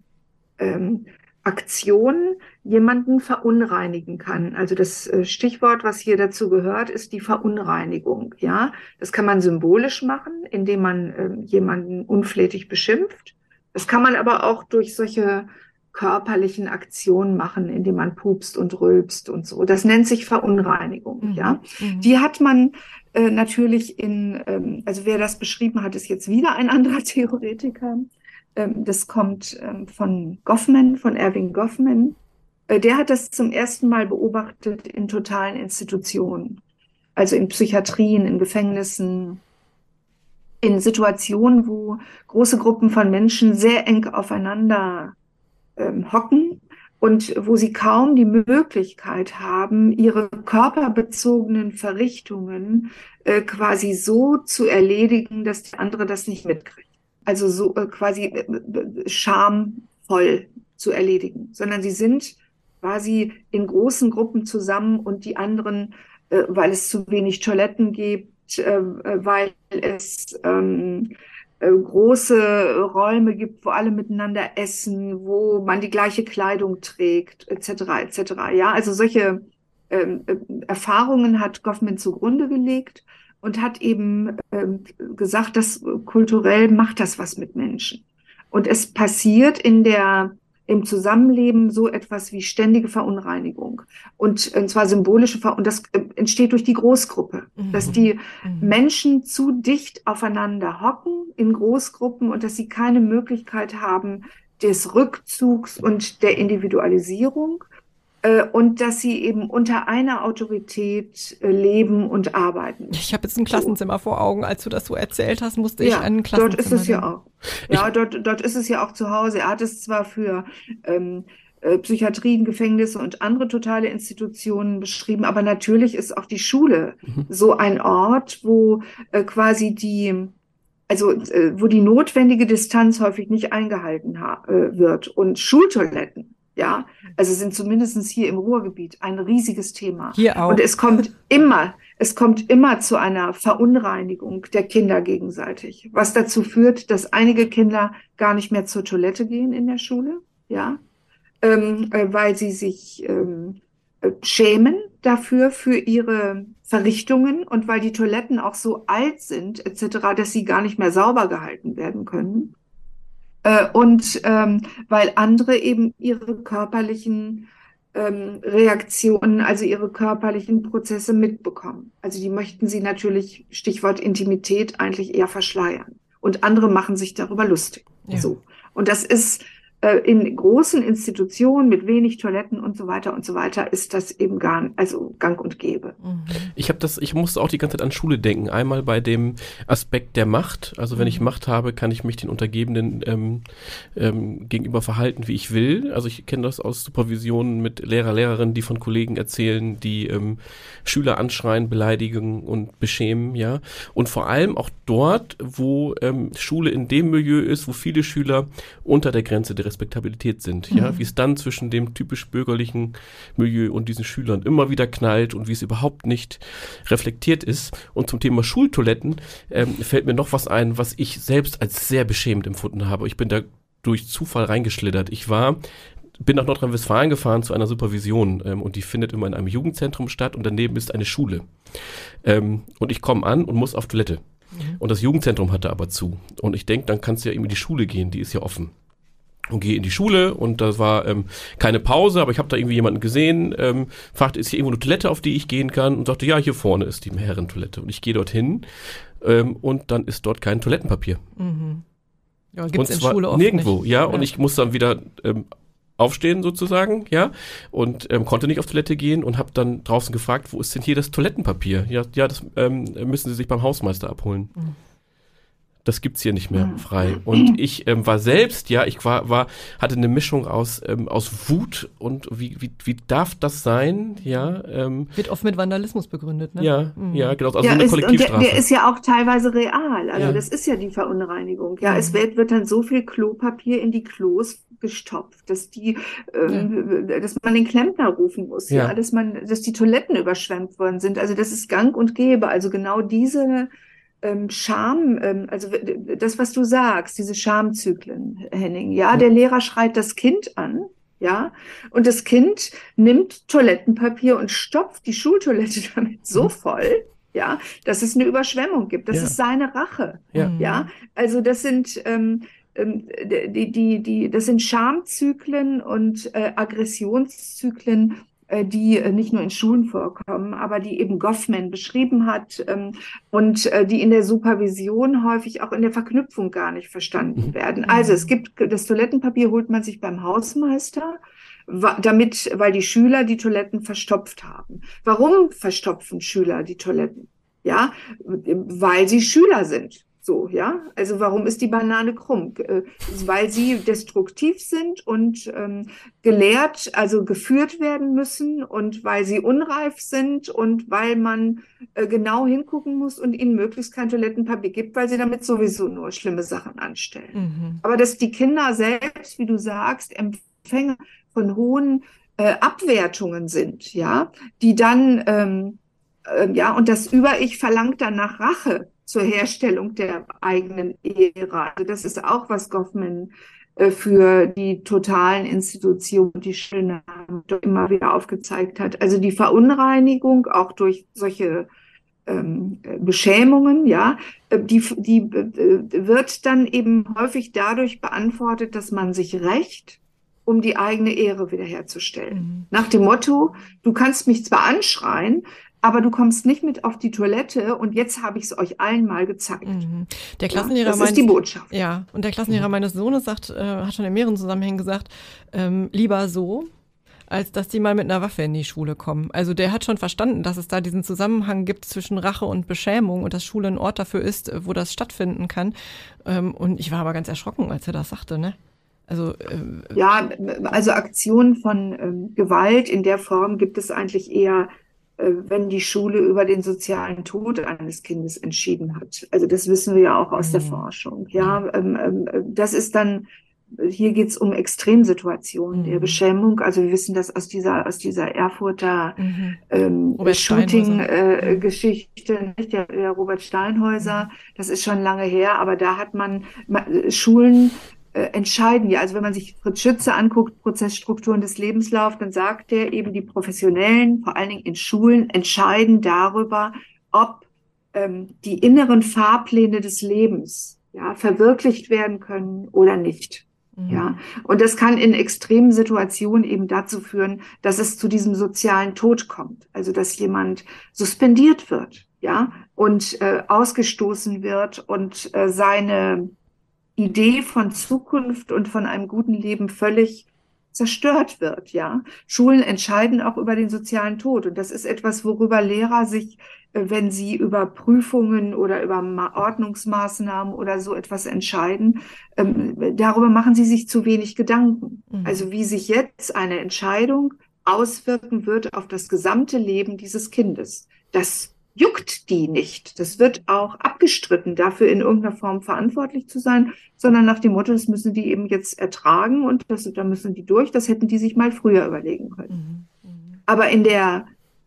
ähm, Aktionen jemanden verunreinigen kann. Also das äh, Stichwort, was hier dazu gehört, ist die Verunreinigung. Ja, das kann man symbolisch machen, indem man äh, jemanden unflätig beschimpft. Das kann man aber auch durch solche körperlichen Aktionen machen, indem man pupst und rülpst und so. Das nennt sich Verunreinigung, mhm. ja. Mhm. Die hat man äh, natürlich in, ähm, also wer das beschrieben hat, ist jetzt wieder ein anderer Theoretiker. Ähm, das kommt ähm, von Goffman, von Erwin Goffman. Äh, der hat das zum ersten Mal beobachtet in totalen Institutionen, also in Psychiatrien, in Gefängnissen, in Situationen, wo große Gruppen von Menschen sehr eng aufeinander ähm, hocken und wo sie kaum die Möglichkeit haben, ihre körperbezogenen Verrichtungen äh, quasi so zu erledigen, dass der andere das nicht mitkriegt. Also so äh, quasi äh, schamvoll zu erledigen, sondern sie sind quasi in großen Gruppen zusammen und die anderen, äh, weil es zu wenig Toiletten gibt, äh, weil es ähm, äh, große Räume gibt, wo alle miteinander essen, wo man die gleiche Kleidung trägt, etc. etc. Ja, also solche ähm, äh, Erfahrungen hat Goffman zugrunde gelegt und hat eben ähm, gesagt, dass kulturell macht das was mit Menschen. Und es passiert in der im Zusammenleben so etwas wie ständige Verunreinigung und, und zwar symbolische Ver und das äh, entsteht durch die Großgruppe, mhm. dass die mhm. Menschen zu dicht aufeinander hocken in Großgruppen und dass sie keine Möglichkeit haben des Rückzugs und der Individualisierung und dass sie eben unter einer Autorität äh, leben und arbeiten. Ich habe jetzt ein Klassenzimmer vor Augen, als du das so erzählt hast, musste ja, ich an ein Klassenzimmer. Dort ist es ja auch. Ja, dort, dort ist es ja auch zu Hause. Er hat es zwar für ähm, äh, Psychiatrien, Gefängnisse und andere totale Institutionen beschrieben, aber natürlich ist auch die Schule mhm. so ein Ort, wo äh, quasi die also äh, wo die notwendige Distanz häufig nicht eingehalten äh, wird und Schultoiletten ja, also sind zumindestens hier im Ruhrgebiet ein riesiges Thema. Hier auch. Und es kommt immer, es kommt immer zu einer Verunreinigung der Kinder gegenseitig, was dazu führt, dass einige Kinder gar nicht mehr zur Toilette gehen in der Schule, ja, ähm, äh, weil sie sich ähm, äh, schämen dafür für ihre Verrichtungen und weil die Toiletten auch so alt sind etc., dass sie gar nicht mehr sauber gehalten werden können. Äh, und ähm, weil andere eben ihre körperlichen ähm, Reaktionen, also ihre körperlichen Prozesse mitbekommen. Also die möchten sie natürlich, Stichwort Intimität, eigentlich eher verschleiern. Und andere machen sich darüber lustig. Ja. So. Und das ist in großen Institutionen mit wenig Toiletten und so weiter und so weiter ist das eben gar also Gang und Gäbe. Mhm. Ich habe das, ich musste auch die ganze Zeit an Schule denken. Einmal bei dem Aspekt der Macht. Also wenn ich mhm. Macht habe, kann ich mich den Untergebenen ähm, ähm, gegenüber verhalten, wie ich will. Also ich kenne das aus Supervisionen mit Lehrer, Lehrerinnen, die von Kollegen erzählen, die ähm, Schüler anschreien, beleidigen und beschämen, ja. Und vor allem auch dort, wo ähm, Schule in dem Milieu ist, wo viele Schüler unter der Grenze der Respektabilität sind, mhm. ja, wie es dann zwischen dem typisch bürgerlichen Milieu und diesen Schülern immer wieder knallt und wie es überhaupt nicht reflektiert ist. Und zum Thema Schultoiletten ähm, fällt mir noch was ein, was ich selbst als sehr beschämend empfunden habe. Ich bin da durch Zufall reingeschlittert. Ich war bin nach Nordrhein-Westfalen gefahren zu einer Supervision ähm, und die findet immer in einem Jugendzentrum statt und daneben ist eine Schule. Ähm, und ich komme an und muss auf Toilette. Mhm. Und das Jugendzentrum hatte aber zu. Und ich denke, dann kannst du ja irgendwie die Schule gehen, die ist ja offen und gehe in die Schule und da war ähm, keine Pause, aber ich habe da irgendwie jemanden gesehen, ähm, fragte, ist hier irgendwo eine Toilette, auf die ich gehen kann und sagte, ja, hier vorne ist die Herrentoilette und ich gehe dorthin ähm, und dann ist dort kein Toilettenpapier. Mhm. Ja, gibt's und in Schule oft nirgendwo, nicht. ja, und ich muss dann wieder ähm, aufstehen sozusagen, ja, und ähm, konnte nicht auf Toilette gehen und habe dann draußen gefragt, wo ist denn hier das Toilettenpapier? Ja, ja, das ähm, müssen Sie sich beim Hausmeister abholen. Mhm das gibt's hier nicht mehr mhm. frei. Und ich ähm, war selbst, ja, ich war, war, hatte eine Mischung aus, ähm, aus Wut und wie, wie, wie darf das sein, ja. Ähm, Wird oft mit Vandalismus begründet, ne? Ja, mhm. ja, genau, also ja, eine ist, Kollektivstrafe. Der, der, ist ja auch teilweise real, also ja. das ist ja die Verunreinigung. Ja, mhm. es wird, wird dann so viel Klopapier in die Klos gestopft, dass die, ähm, ja. dass man den Klempner rufen muss, ja. ja, dass man, dass die Toiletten überschwemmt worden sind. Also das ist Gang und Gäbe. Also genau diese ähm, Scham, ähm, also das, was du sagst, diese Schamzyklen, Henning. Ja, der Lehrer schreit das Kind an, ja, und das Kind nimmt Toilettenpapier und stopft die Schultoilette damit so mhm. voll, ja, dass es eine Überschwemmung gibt. Das ja. ist seine Rache. Ja. ja, also das sind ähm, ähm die, die, die, das sind Schamzyklen und äh, Aggressionszyklen, die äh, nicht nur in Schulen vorkommen, aber die eben Goffman beschrieben hat ähm, und äh, die in der Supervision häufig auch in der Verknüpfung gar nicht verstanden mhm. werden. Also es gibt das Toilettenpapier holt man sich beim Hausmeister damit, weil die Schüler die Toiletten verstopft haben. Warum verstopfen Schüler die Toiletten? Ja, weil sie Schüler sind. So, ja. Also warum ist die Banane krumm? Äh, weil sie destruktiv sind und ähm, gelehrt, also geführt werden müssen und weil sie unreif sind und weil man äh, genau hingucken muss und ihnen möglichst kein Toilettenpapier gibt, weil sie damit sowieso nur schlimme Sachen anstellen. Mhm. Aber dass die Kinder selbst, wie du sagst, Empfänger von hohen äh, Abwertungen sind, ja, die dann ähm, äh, ja, und das Über-Ich verlangt dann nach Rache zur Herstellung der eigenen Ära. Also das ist auch, was Goffman äh, für die totalen Institutionen, die Schulen immer wieder aufgezeigt hat. Also die Verunreinigung auch durch solche ähm, Beschämungen, ja, äh, die, die äh, wird dann eben häufig dadurch beantwortet, dass man sich rächt um die eigene Ehre wiederherzustellen. Mhm. Nach dem Motto, du kannst mich zwar anschreien, aber du kommst nicht mit auf die Toilette und jetzt habe ich es euch allen mal gezeigt. Mhm. Der Klassenlehrer ja, das ist die Botschaft. Ja, und der Klassenlehrer mhm. meines Sohnes sagt, äh, hat schon in mehreren Zusammenhängen gesagt, ähm, lieber so, als dass die mal mit einer Waffe in die Schule kommen. Also der hat schon verstanden, dass es da diesen Zusammenhang gibt zwischen Rache und Beschämung und dass Schule ein Ort dafür ist, wo das stattfinden kann. Ähm, und ich war aber ganz erschrocken, als er das sagte, ne? Also, äh, ja, also Aktionen von ähm, Gewalt in der Form gibt es eigentlich eher äh, wenn die Schule über den sozialen Tod eines Kindes entschieden hat. Also das wissen wir ja auch aus mhm. der Forschung. Ja, ähm, ähm, das ist dann hier geht es um Extremsituationen mhm. der Beschämung. Also wir wissen das aus dieser aus dieser Erfurter mhm. ähm, Shooting-Geschichte, äh, der, der Robert Steinhäuser. Mhm. Das ist schon lange her, aber da hat man Schulen äh, entscheiden ja. Also wenn man sich Fritz Schütze anguckt, Prozessstrukturen des Lebenslaufs, dann sagt er eben, die Professionellen, vor allen Dingen in Schulen, entscheiden darüber, ob ähm, die inneren Fahrpläne des Lebens ja, verwirklicht werden können oder nicht. Mhm. Ja, und das kann in extremen Situationen eben dazu führen, dass es zu diesem sozialen Tod kommt. Also, dass jemand suspendiert wird, ja, und äh, ausgestoßen wird und äh, seine Idee von Zukunft und von einem guten Leben völlig zerstört wird, ja. Schulen entscheiden auch über den sozialen Tod. Und das ist etwas, worüber Lehrer sich, äh, wenn sie über Prüfungen oder über Ordnungsmaßnahmen oder so etwas entscheiden, ähm, darüber machen sie sich zu wenig Gedanken. Mhm. Also wie sich jetzt eine Entscheidung auswirken wird auf das gesamte Leben dieses Kindes. Das juckt die nicht. Das wird auch abgestritten, dafür in irgendeiner Form verantwortlich zu sein, sondern nach dem Motto, das müssen die eben jetzt ertragen und das, da müssen die durch. Das hätten die sich mal früher überlegen können. Mhm. Aber in der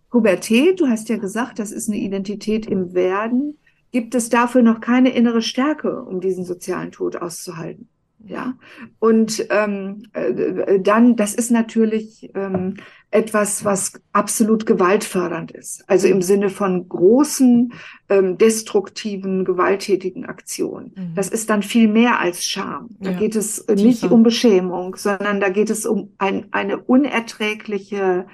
Pubertät, du hast ja gesagt, das ist eine Identität im Werden, gibt es dafür noch keine innere Stärke, um diesen sozialen Tod auszuhalten. Ja, und ähm, äh, dann, das ist natürlich ähm, etwas, was absolut gewaltfördernd ist. Also im Sinne von großen, ähm, destruktiven, gewalttätigen Aktionen. Mhm. Das ist dann viel mehr als Scham. Da ja. geht es nicht um Beschämung, sondern da geht es um ein, eine unerträgliche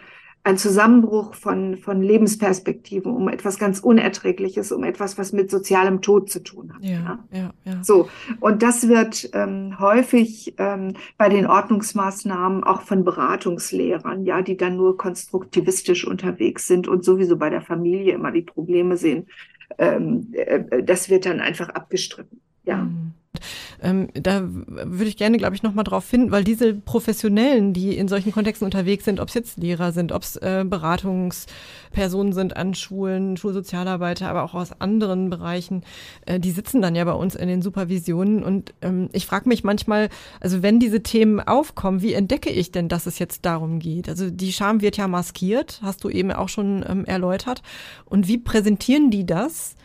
ein Zusammenbruch von, von Lebensperspektiven, um etwas ganz Unerträgliches, um etwas, was mit sozialem Tod zu tun hat. Ja, ja. ja, So. Und das wird ähm, häufig ähm, bei den Ordnungsmaßnahmen auch von Beratungslehrern, ja, die dann nur konstruktivistisch unterwegs sind und sowieso bei der Familie immer die Probleme sehen. Ähm, äh, das wird dann einfach abgestritten. Ja. Mhm. Ähm, da würde ich gerne, glaube ich, nochmal drauf finden, weil diese Professionellen, die in solchen Kontexten unterwegs sind, ob es jetzt Lehrer sind, ob es äh, Beratungspersonen sind an Schulen, Schulsozialarbeiter, aber auch aus anderen Bereichen, äh, die sitzen dann ja bei uns in den Supervisionen. Und ähm, ich frage mich manchmal, also wenn diese Themen aufkommen, wie entdecke ich denn, dass es jetzt darum geht? Also die Scham wird ja maskiert, hast du eben auch schon ähm, erläutert. Und wie präsentieren die das?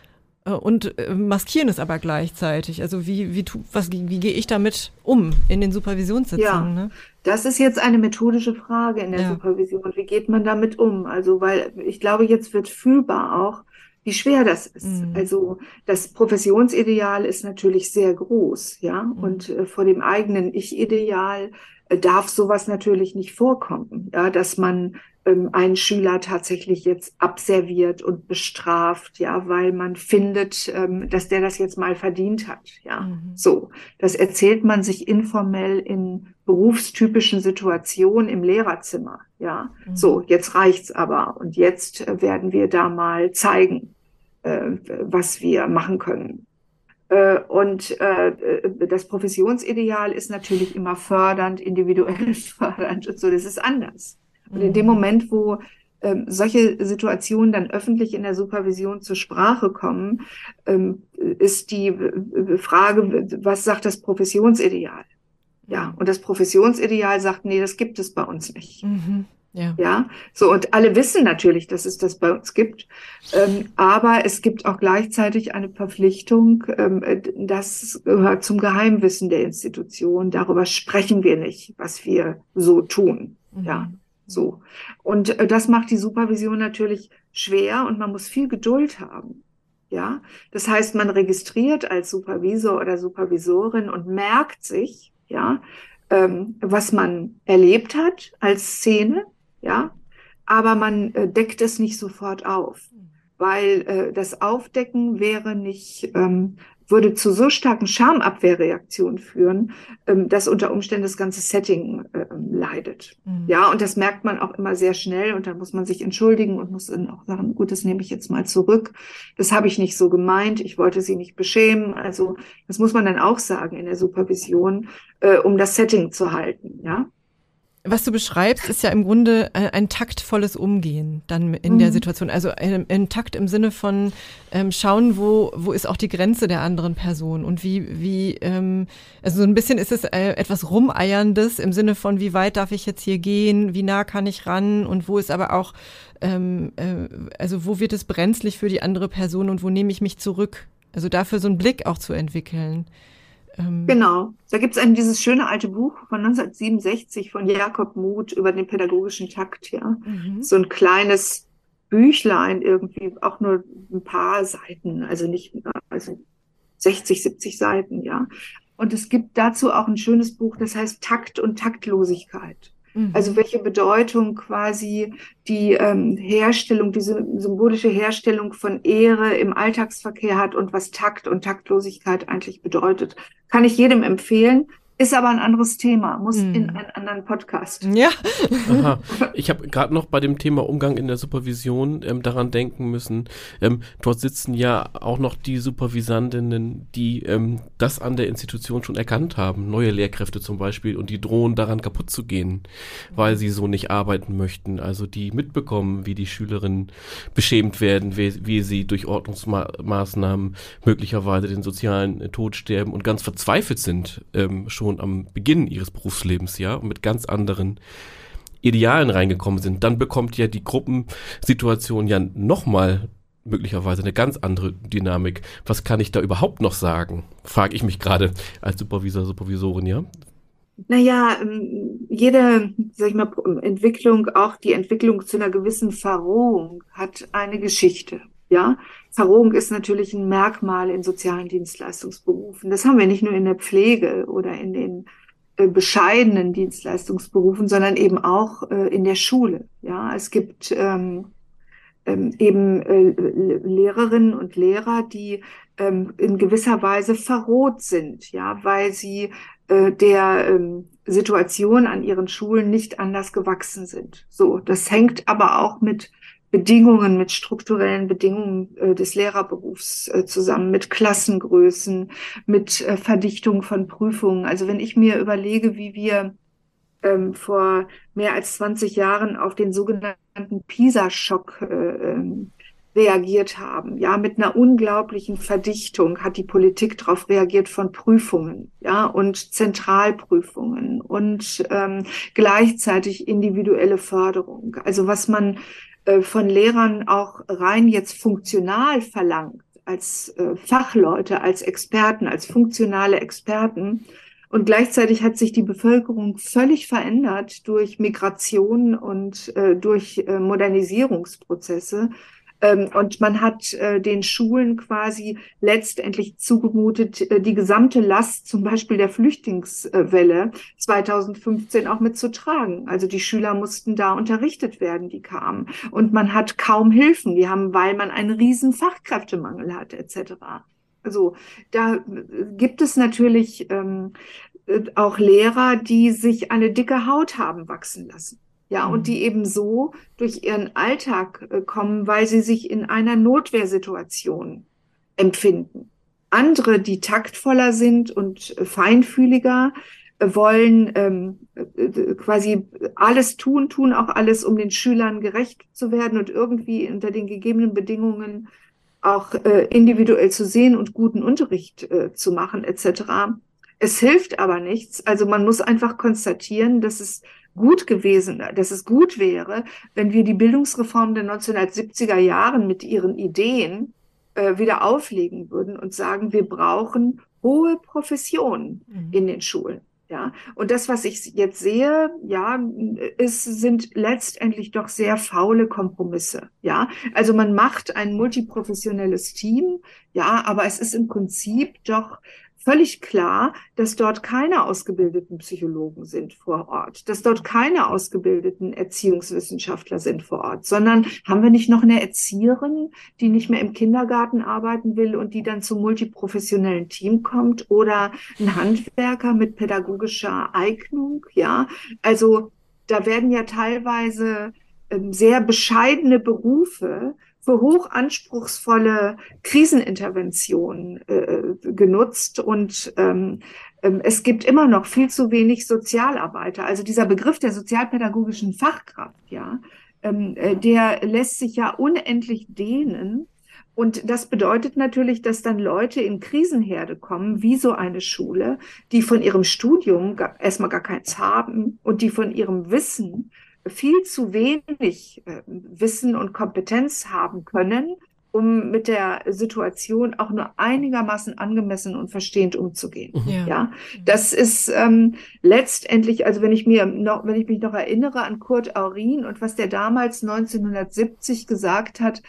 Äh, und äh, maskieren es aber gleichzeitig. Also wie, wie, was, wie gehe ich damit um in den Supervisionssitzungen? Ja, ne? das ist jetzt eine methodische Frage in der ja. Supervision. Wie geht man damit um? Also, weil ich glaube, jetzt wird fühlbar auch, wie schwer das ist. Mhm. Also das Professionsideal ist natürlich sehr groß, ja, mhm. und äh, vor dem eigenen Ich-Ideal äh, darf sowas natürlich nicht vorkommen, ja, dass man ähm, einen Schüler tatsächlich jetzt abserviert und bestraft, ja, weil man findet, ähm, dass der das jetzt mal verdient hat, ja. Mhm. So, das erzählt man sich informell in berufstypischen Situationen im Lehrerzimmer, ja. Mhm. So, jetzt reicht's aber und jetzt äh, werden wir da mal zeigen, äh, was wir machen können. Äh, und äh, das Professionsideal ist natürlich immer fördernd, individuell fördernd und so, das ist anders. Und in dem mhm. Moment, wo ähm, solche Situationen dann öffentlich in der Supervision zur Sprache kommen, ähm, ist die Frage, was sagt das Professionsideal? Ja, und das Professionsideal sagt, nee, das gibt es bei uns nicht. Mhm. Ja. ja, so und alle wissen natürlich, dass es das bei uns gibt, ähm, aber es gibt auch gleichzeitig eine Verpflichtung, ähm, das gehört zum Geheimwissen der Institution. Darüber sprechen wir nicht, was wir so tun. Mhm. Ja, so. Und äh, das macht die Supervision natürlich schwer und man muss viel Geduld haben. Ja, das heißt, man registriert als Supervisor oder Supervisorin und merkt sich, ja, ähm, was man erlebt hat als Szene, ja, aber man äh, deckt es nicht sofort auf, weil äh, das Aufdecken wäre nicht ähm, würde zu so starken Schamabwehrreaktionen führen, ähm, dass unter Umständen das ganze Setting äh, leidet. Mhm. Ja, und das merkt man auch immer sehr schnell und dann muss man sich entschuldigen und muss dann auch sagen, gut, das nehme ich jetzt mal zurück. Das habe ich nicht so gemeint, ich wollte sie nicht beschämen. Also das muss man dann auch sagen in der Supervision, äh, um das Setting zu halten. Ja. Was du beschreibst, ist ja im Grunde ein, ein taktvolles Umgehen dann in mhm. der Situation. Also ein, ein, Takt im Sinne von ähm, schauen, wo, wo ist auch die Grenze der anderen Person und wie, wie, ähm, also so ein bisschen ist es äh, etwas Rumeierndes im Sinne von, wie weit darf ich jetzt hier gehen, wie nah kann ich ran und wo ist aber auch, ähm, äh, also wo wird es brenzlig für die andere Person und wo nehme ich mich zurück? Also dafür so einen Blick auch zu entwickeln. Ähm genau. Da gibt es dieses schöne alte Buch von 1967 von Jakob Muth über den pädagogischen Takt, ja. Mhm. So ein kleines Büchlein irgendwie, auch nur ein paar Seiten, also nicht, also 60, 70 Seiten, ja. Und es gibt dazu auch ein schönes Buch, das heißt Takt und Taktlosigkeit. Mhm. Also welche Bedeutung quasi die ähm, Herstellung, diese symbolische Herstellung von Ehre im Alltagsverkehr hat und was Takt und Taktlosigkeit eigentlich bedeutet. Kann ich jedem empfehlen. Ist aber ein anderes Thema, muss hm. in einen anderen Podcast. Ja. Aha. Ich habe gerade noch bei dem Thema Umgang in der Supervision ähm, daran denken müssen. Ähm, dort sitzen ja auch noch die Supervisandinnen, die ähm, das an der Institution schon erkannt haben. Neue Lehrkräfte zum Beispiel und die drohen daran kaputt zu gehen, weil sie so nicht arbeiten möchten. Also die mitbekommen, wie die Schülerinnen beschämt werden, wie, wie sie durch Ordnungsmaßnahmen möglicherweise den sozialen Tod sterben und ganz verzweifelt sind ähm, schon schon am Beginn ihres Berufslebens, ja, und mit ganz anderen Idealen reingekommen sind, dann bekommt ja die Gruppensituation ja nochmal möglicherweise eine ganz andere Dynamik. Was kann ich da überhaupt noch sagen? Frage ich mich gerade als Supervisor, Supervisorin, ja? Naja, ähm, jede, sag ich mal, Entwicklung, auch die Entwicklung zu einer gewissen Verrohung hat eine Geschichte. Ja, Verrohung ist natürlich ein Merkmal in sozialen Dienstleistungsberufen. Das haben wir nicht nur in der Pflege oder in den äh, bescheidenen Dienstleistungsberufen, sondern eben auch äh, in der Schule. Ja, es gibt ähm, ähm, eben äh, Lehrerinnen und Lehrer, die ähm, in gewisser Weise verroht sind, ja, weil sie äh, der ähm, Situation an ihren Schulen nicht anders gewachsen sind. So, das hängt aber auch mit Bedingungen, mit strukturellen Bedingungen äh, des Lehrerberufs äh, zusammen, mit Klassengrößen, mit äh, Verdichtung von Prüfungen. Also wenn ich mir überlege, wie wir ähm, vor mehr als 20 Jahren auf den sogenannten PISA-Schock äh, ähm, reagiert haben. Ja, mit einer unglaublichen Verdichtung hat die Politik darauf reagiert von Prüfungen, ja, und Zentralprüfungen und ähm, gleichzeitig individuelle Förderung. Also was man von Lehrern auch rein jetzt funktional verlangt, als äh, Fachleute, als Experten, als funktionale Experten. Und gleichzeitig hat sich die Bevölkerung völlig verändert durch Migration und äh, durch äh, Modernisierungsprozesse. Ähm, und man hat äh, den Schulen quasi letztendlich zugemutet, äh, die gesamte Last zum Beispiel der Flüchtlingswelle 2015 auch mitzutragen. Also die Schüler mussten da unterrichtet werden, die kamen. Und man hat kaum Hilfen. Die haben, weil man einen riesen Fachkräftemangel hat, etc. Also da gibt es natürlich ähm, auch Lehrer, die sich eine dicke Haut haben wachsen lassen. Ja, mhm. und die eben so durch ihren Alltag äh, kommen, weil sie sich in einer Notwehrsituation empfinden. Andere, die taktvoller sind und äh, feinfühliger, äh, wollen ähm, äh, quasi alles tun, tun auch alles, um den Schülern gerecht zu werden und irgendwie unter den gegebenen Bedingungen auch individuell zu sehen und guten Unterricht zu machen etc. Es hilft aber nichts. Also man muss einfach konstatieren, dass es gut gewesen, dass es gut wäre, wenn wir die Bildungsreform der 1970er Jahren mit ihren Ideen äh, wieder auflegen würden und sagen, wir brauchen hohe Professionen mhm. in den Schulen. Ja, und das, was ich jetzt sehe, ja, es sind letztendlich doch sehr faule Kompromisse. Ja, also man macht ein multiprofessionelles Team, ja, aber es ist im Prinzip doch völlig klar, dass dort keine ausgebildeten Psychologen sind vor Ort, dass dort keine ausgebildeten Erziehungswissenschaftler sind vor Ort, sondern haben wir nicht noch eine Erzieherin, die nicht mehr im Kindergarten arbeiten will und die dann zum multiprofessionellen Team kommt oder ein Handwerker mit pädagogischer Eignung, ja? Also da werden ja teilweise ähm, sehr bescheidene Berufe für hochanspruchsvolle Kriseninterventionen äh, genutzt und ähm, ähm, es gibt immer noch viel zu wenig Sozialarbeiter. Also dieser Begriff der sozialpädagogischen Fachkraft, ja, ähm, äh, der lässt sich ja unendlich dehnen. Und das bedeutet natürlich, dass dann Leute in Krisenherde kommen, wie so eine Schule, die von ihrem Studium erstmal gar keins haben und die von ihrem Wissen viel zu wenig äh, Wissen und Kompetenz haben können, um mit der Situation auch nur einigermaßen angemessen und verstehend umzugehen. Mhm. Ja, ja? das ist ähm, letztendlich, also wenn ich mir noch, wenn ich mich noch erinnere an Kurt Aurin und was der damals 1970 gesagt hat,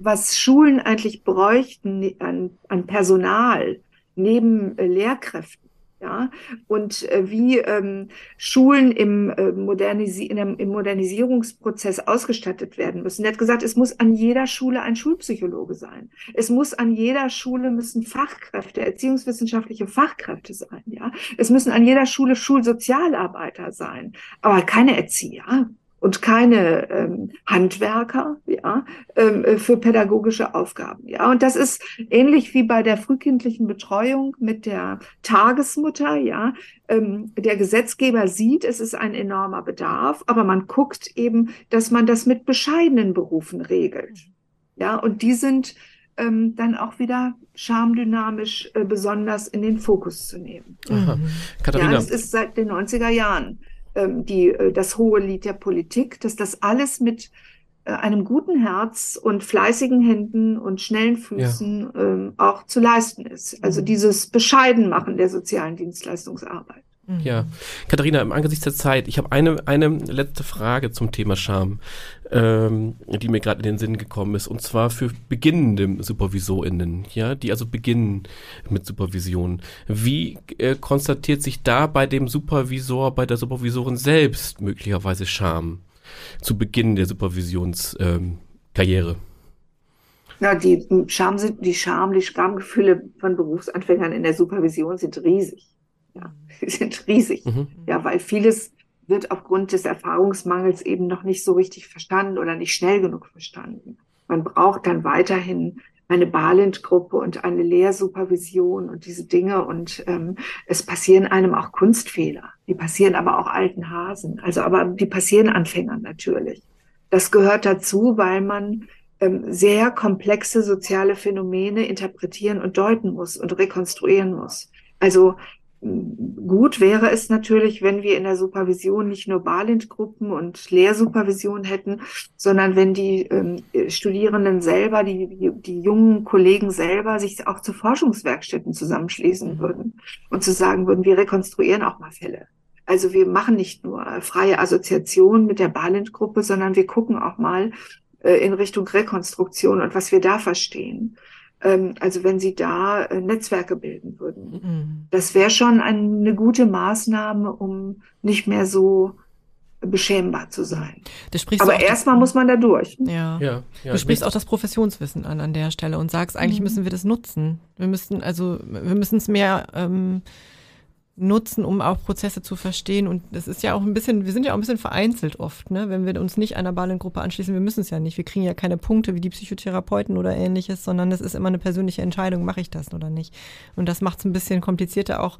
was Schulen eigentlich bräuchten an, an Personal neben äh, Lehrkräften ja, und äh, wie ähm, Schulen im, äh, Modernisi einem, im Modernisierungsprozess ausgestattet werden müssen. Er hat gesagt, es muss an jeder Schule ein Schulpsychologe sein. Es muss an jeder Schule müssen Fachkräfte, erziehungswissenschaftliche Fachkräfte sein. Ja, es müssen an jeder Schule Schulsozialarbeiter sein, aber keine Erzieher und keine ähm, Handwerker ja, ähm, äh, für pädagogische Aufgaben. Ja, und das ist ähnlich wie bei der frühkindlichen Betreuung mit der Tagesmutter. Ja, ähm, der Gesetzgeber sieht, es ist ein enormer Bedarf, aber man guckt eben, dass man das mit bescheidenen Berufen regelt. Ja, und die sind ähm, dann auch wieder schamdynamisch äh, besonders in den Fokus zu nehmen. Aha. Katharina. Ja, das ist seit den 90er Jahren die, äh, das hohe Lied der Politik, dass das alles mit äh, einem guten Herz und fleißigen Händen und schnellen Füßen ja. ähm, auch zu leisten ist. Also mhm. dieses Bescheidenmachen der sozialen Dienstleistungsarbeit. Mhm. Ja, Katharina, im Angesicht der Zeit, ich habe eine, eine letzte Frage zum Thema Scham, ähm, die mir gerade in den Sinn gekommen ist, und zwar für beginnende SupervisorInnen, ja, die also beginnen mit Supervision. Wie äh, konstatiert sich da bei dem Supervisor, bei der Supervisorin selbst möglicherweise Scham zu Beginn der Supervisionskarriere? Ähm, ja, die Scham sind, die Scham, die Schamgefühle von Berufsanfängern in der Supervision sind riesig. Ja, sie sind riesig. Mhm. Ja, weil vieles wird aufgrund des Erfahrungsmangels eben noch nicht so richtig verstanden oder nicht schnell genug verstanden. Man braucht dann weiterhin eine Balint-Gruppe und eine Lehrsupervision und diese Dinge. Und ähm, es passieren einem auch Kunstfehler. Die passieren aber auch alten Hasen. Also, aber die passieren Anfängern natürlich. Das gehört dazu, weil man ähm, sehr komplexe soziale Phänomene interpretieren und deuten muss und rekonstruieren muss. Also Gut wäre es natürlich, wenn wir in der Supervision nicht nur Balint-Gruppen und Lehrsupervision hätten, sondern wenn die ähm, Studierenden selber, die, die, die, jungen Kollegen selber sich auch zu Forschungswerkstätten zusammenschließen mhm. würden und zu sagen würden, wir rekonstruieren auch mal Fälle. Also wir machen nicht nur freie Assoziation mit der Balint-Gruppe, sondern wir gucken auch mal äh, in Richtung Rekonstruktion und was wir da verstehen. Ähm, also wenn Sie da äh, Netzwerke bilden würden. Mhm. Das wäre schon eine gute Maßnahme, um nicht mehr so beschämbar zu sein. Aber erstmal muss man da durch. Ja. ja, ja du sprichst auch das Professionswissen an an der Stelle und sagst, eigentlich mhm. müssen wir das nutzen. Wir müssen also, wir müssen es mehr ähm, nutzen, um auch Prozesse zu verstehen. Und das ist ja auch ein bisschen, wir sind ja auch ein bisschen vereinzelt oft, ne? Wenn wir uns nicht einer Ballengruppe anschließen, wir müssen es ja nicht. Wir kriegen ja keine Punkte wie die Psychotherapeuten oder ähnliches, sondern es ist immer eine persönliche Entscheidung, mache ich das oder nicht. Und das macht es ein bisschen komplizierter auch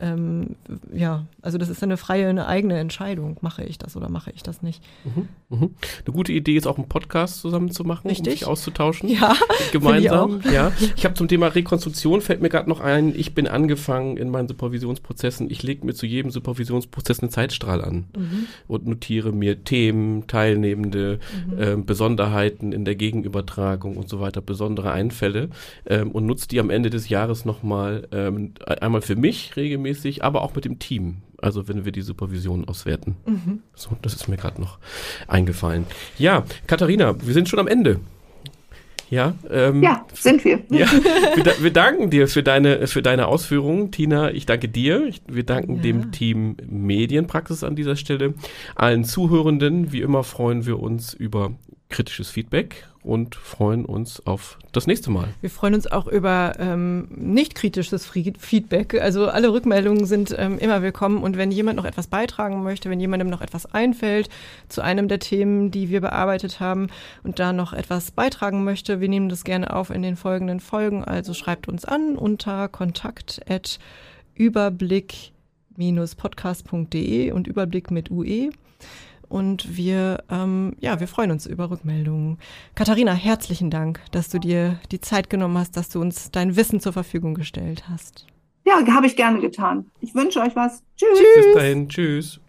ähm, ja, also das ist eine freie, eine eigene Entscheidung. Mache ich das oder mache ich das nicht? Mhm, mhm. Eine gute Idee ist auch einen Podcast zusammen zu machen, Richtig? um sich auszutauschen. Ja, gemeinsam. Ich ja, ich habe zum Thema Rekonstruktion fällt mir gerade noch ein. Ich bin angefangen in meinen Supervisionsprozessen. Ich lege mir zu jedem Supervisionsprozess einen Zeitstrahl an mhm. und notiere mir Themen, Teilnehmende, äh, Besonderheiten in der Gegenübertragung und so weiter, besondere Einfälle ähm, und nutze die am Ende des Jahres nochmal ähm, einmal für mich regelmäßig regelmäßig, aber auch mit dem Team. Also wenn wir die Supervision auswerten. Mhm. So, das ist mir gerade noch eingefallen. Ja, Katharina, wir sind schon am Ende. Ja, ähm, ja. sind wir. Ja, wir, wir, danken dir für deine, für deine Ausführungen, Tina. Ich danke dir. Ich, wir danken ja. dem Team Medienpraxis an dieser Stelle. Allen Zuhörenden, wie immer, freuen wir uns über kritisches Feedback und freuen uns auf das nächste Mal. Wir freuen uns auch über ähm, nicht kritisches Feedback. Also alle Rückmeldungen sind ähm, immer willkommen und wenn jemand noch etwas beitragen möchte, wenn jemandem noch etwas einfällt zu einem der Themen, die wir bearbeitet haben und da noch etwas beitragen möchte, wir nehmen das gerne auf in den folgenden Folgen. Also schreibt uns an unter kontakt überblick-podcast.de und Überblick mit UE und wir, ähm, ja, wir freuen uns über Rückmeldungen. Katharina, herzlichen Dank, dass du dir die Zeit genommen hast, dass du uns dein Wissen zur Verfügung gestellt hast. Ja, habe ich gerne getan. Ich wünsche euch was. Tschüss. Bis dahin. Tschüss.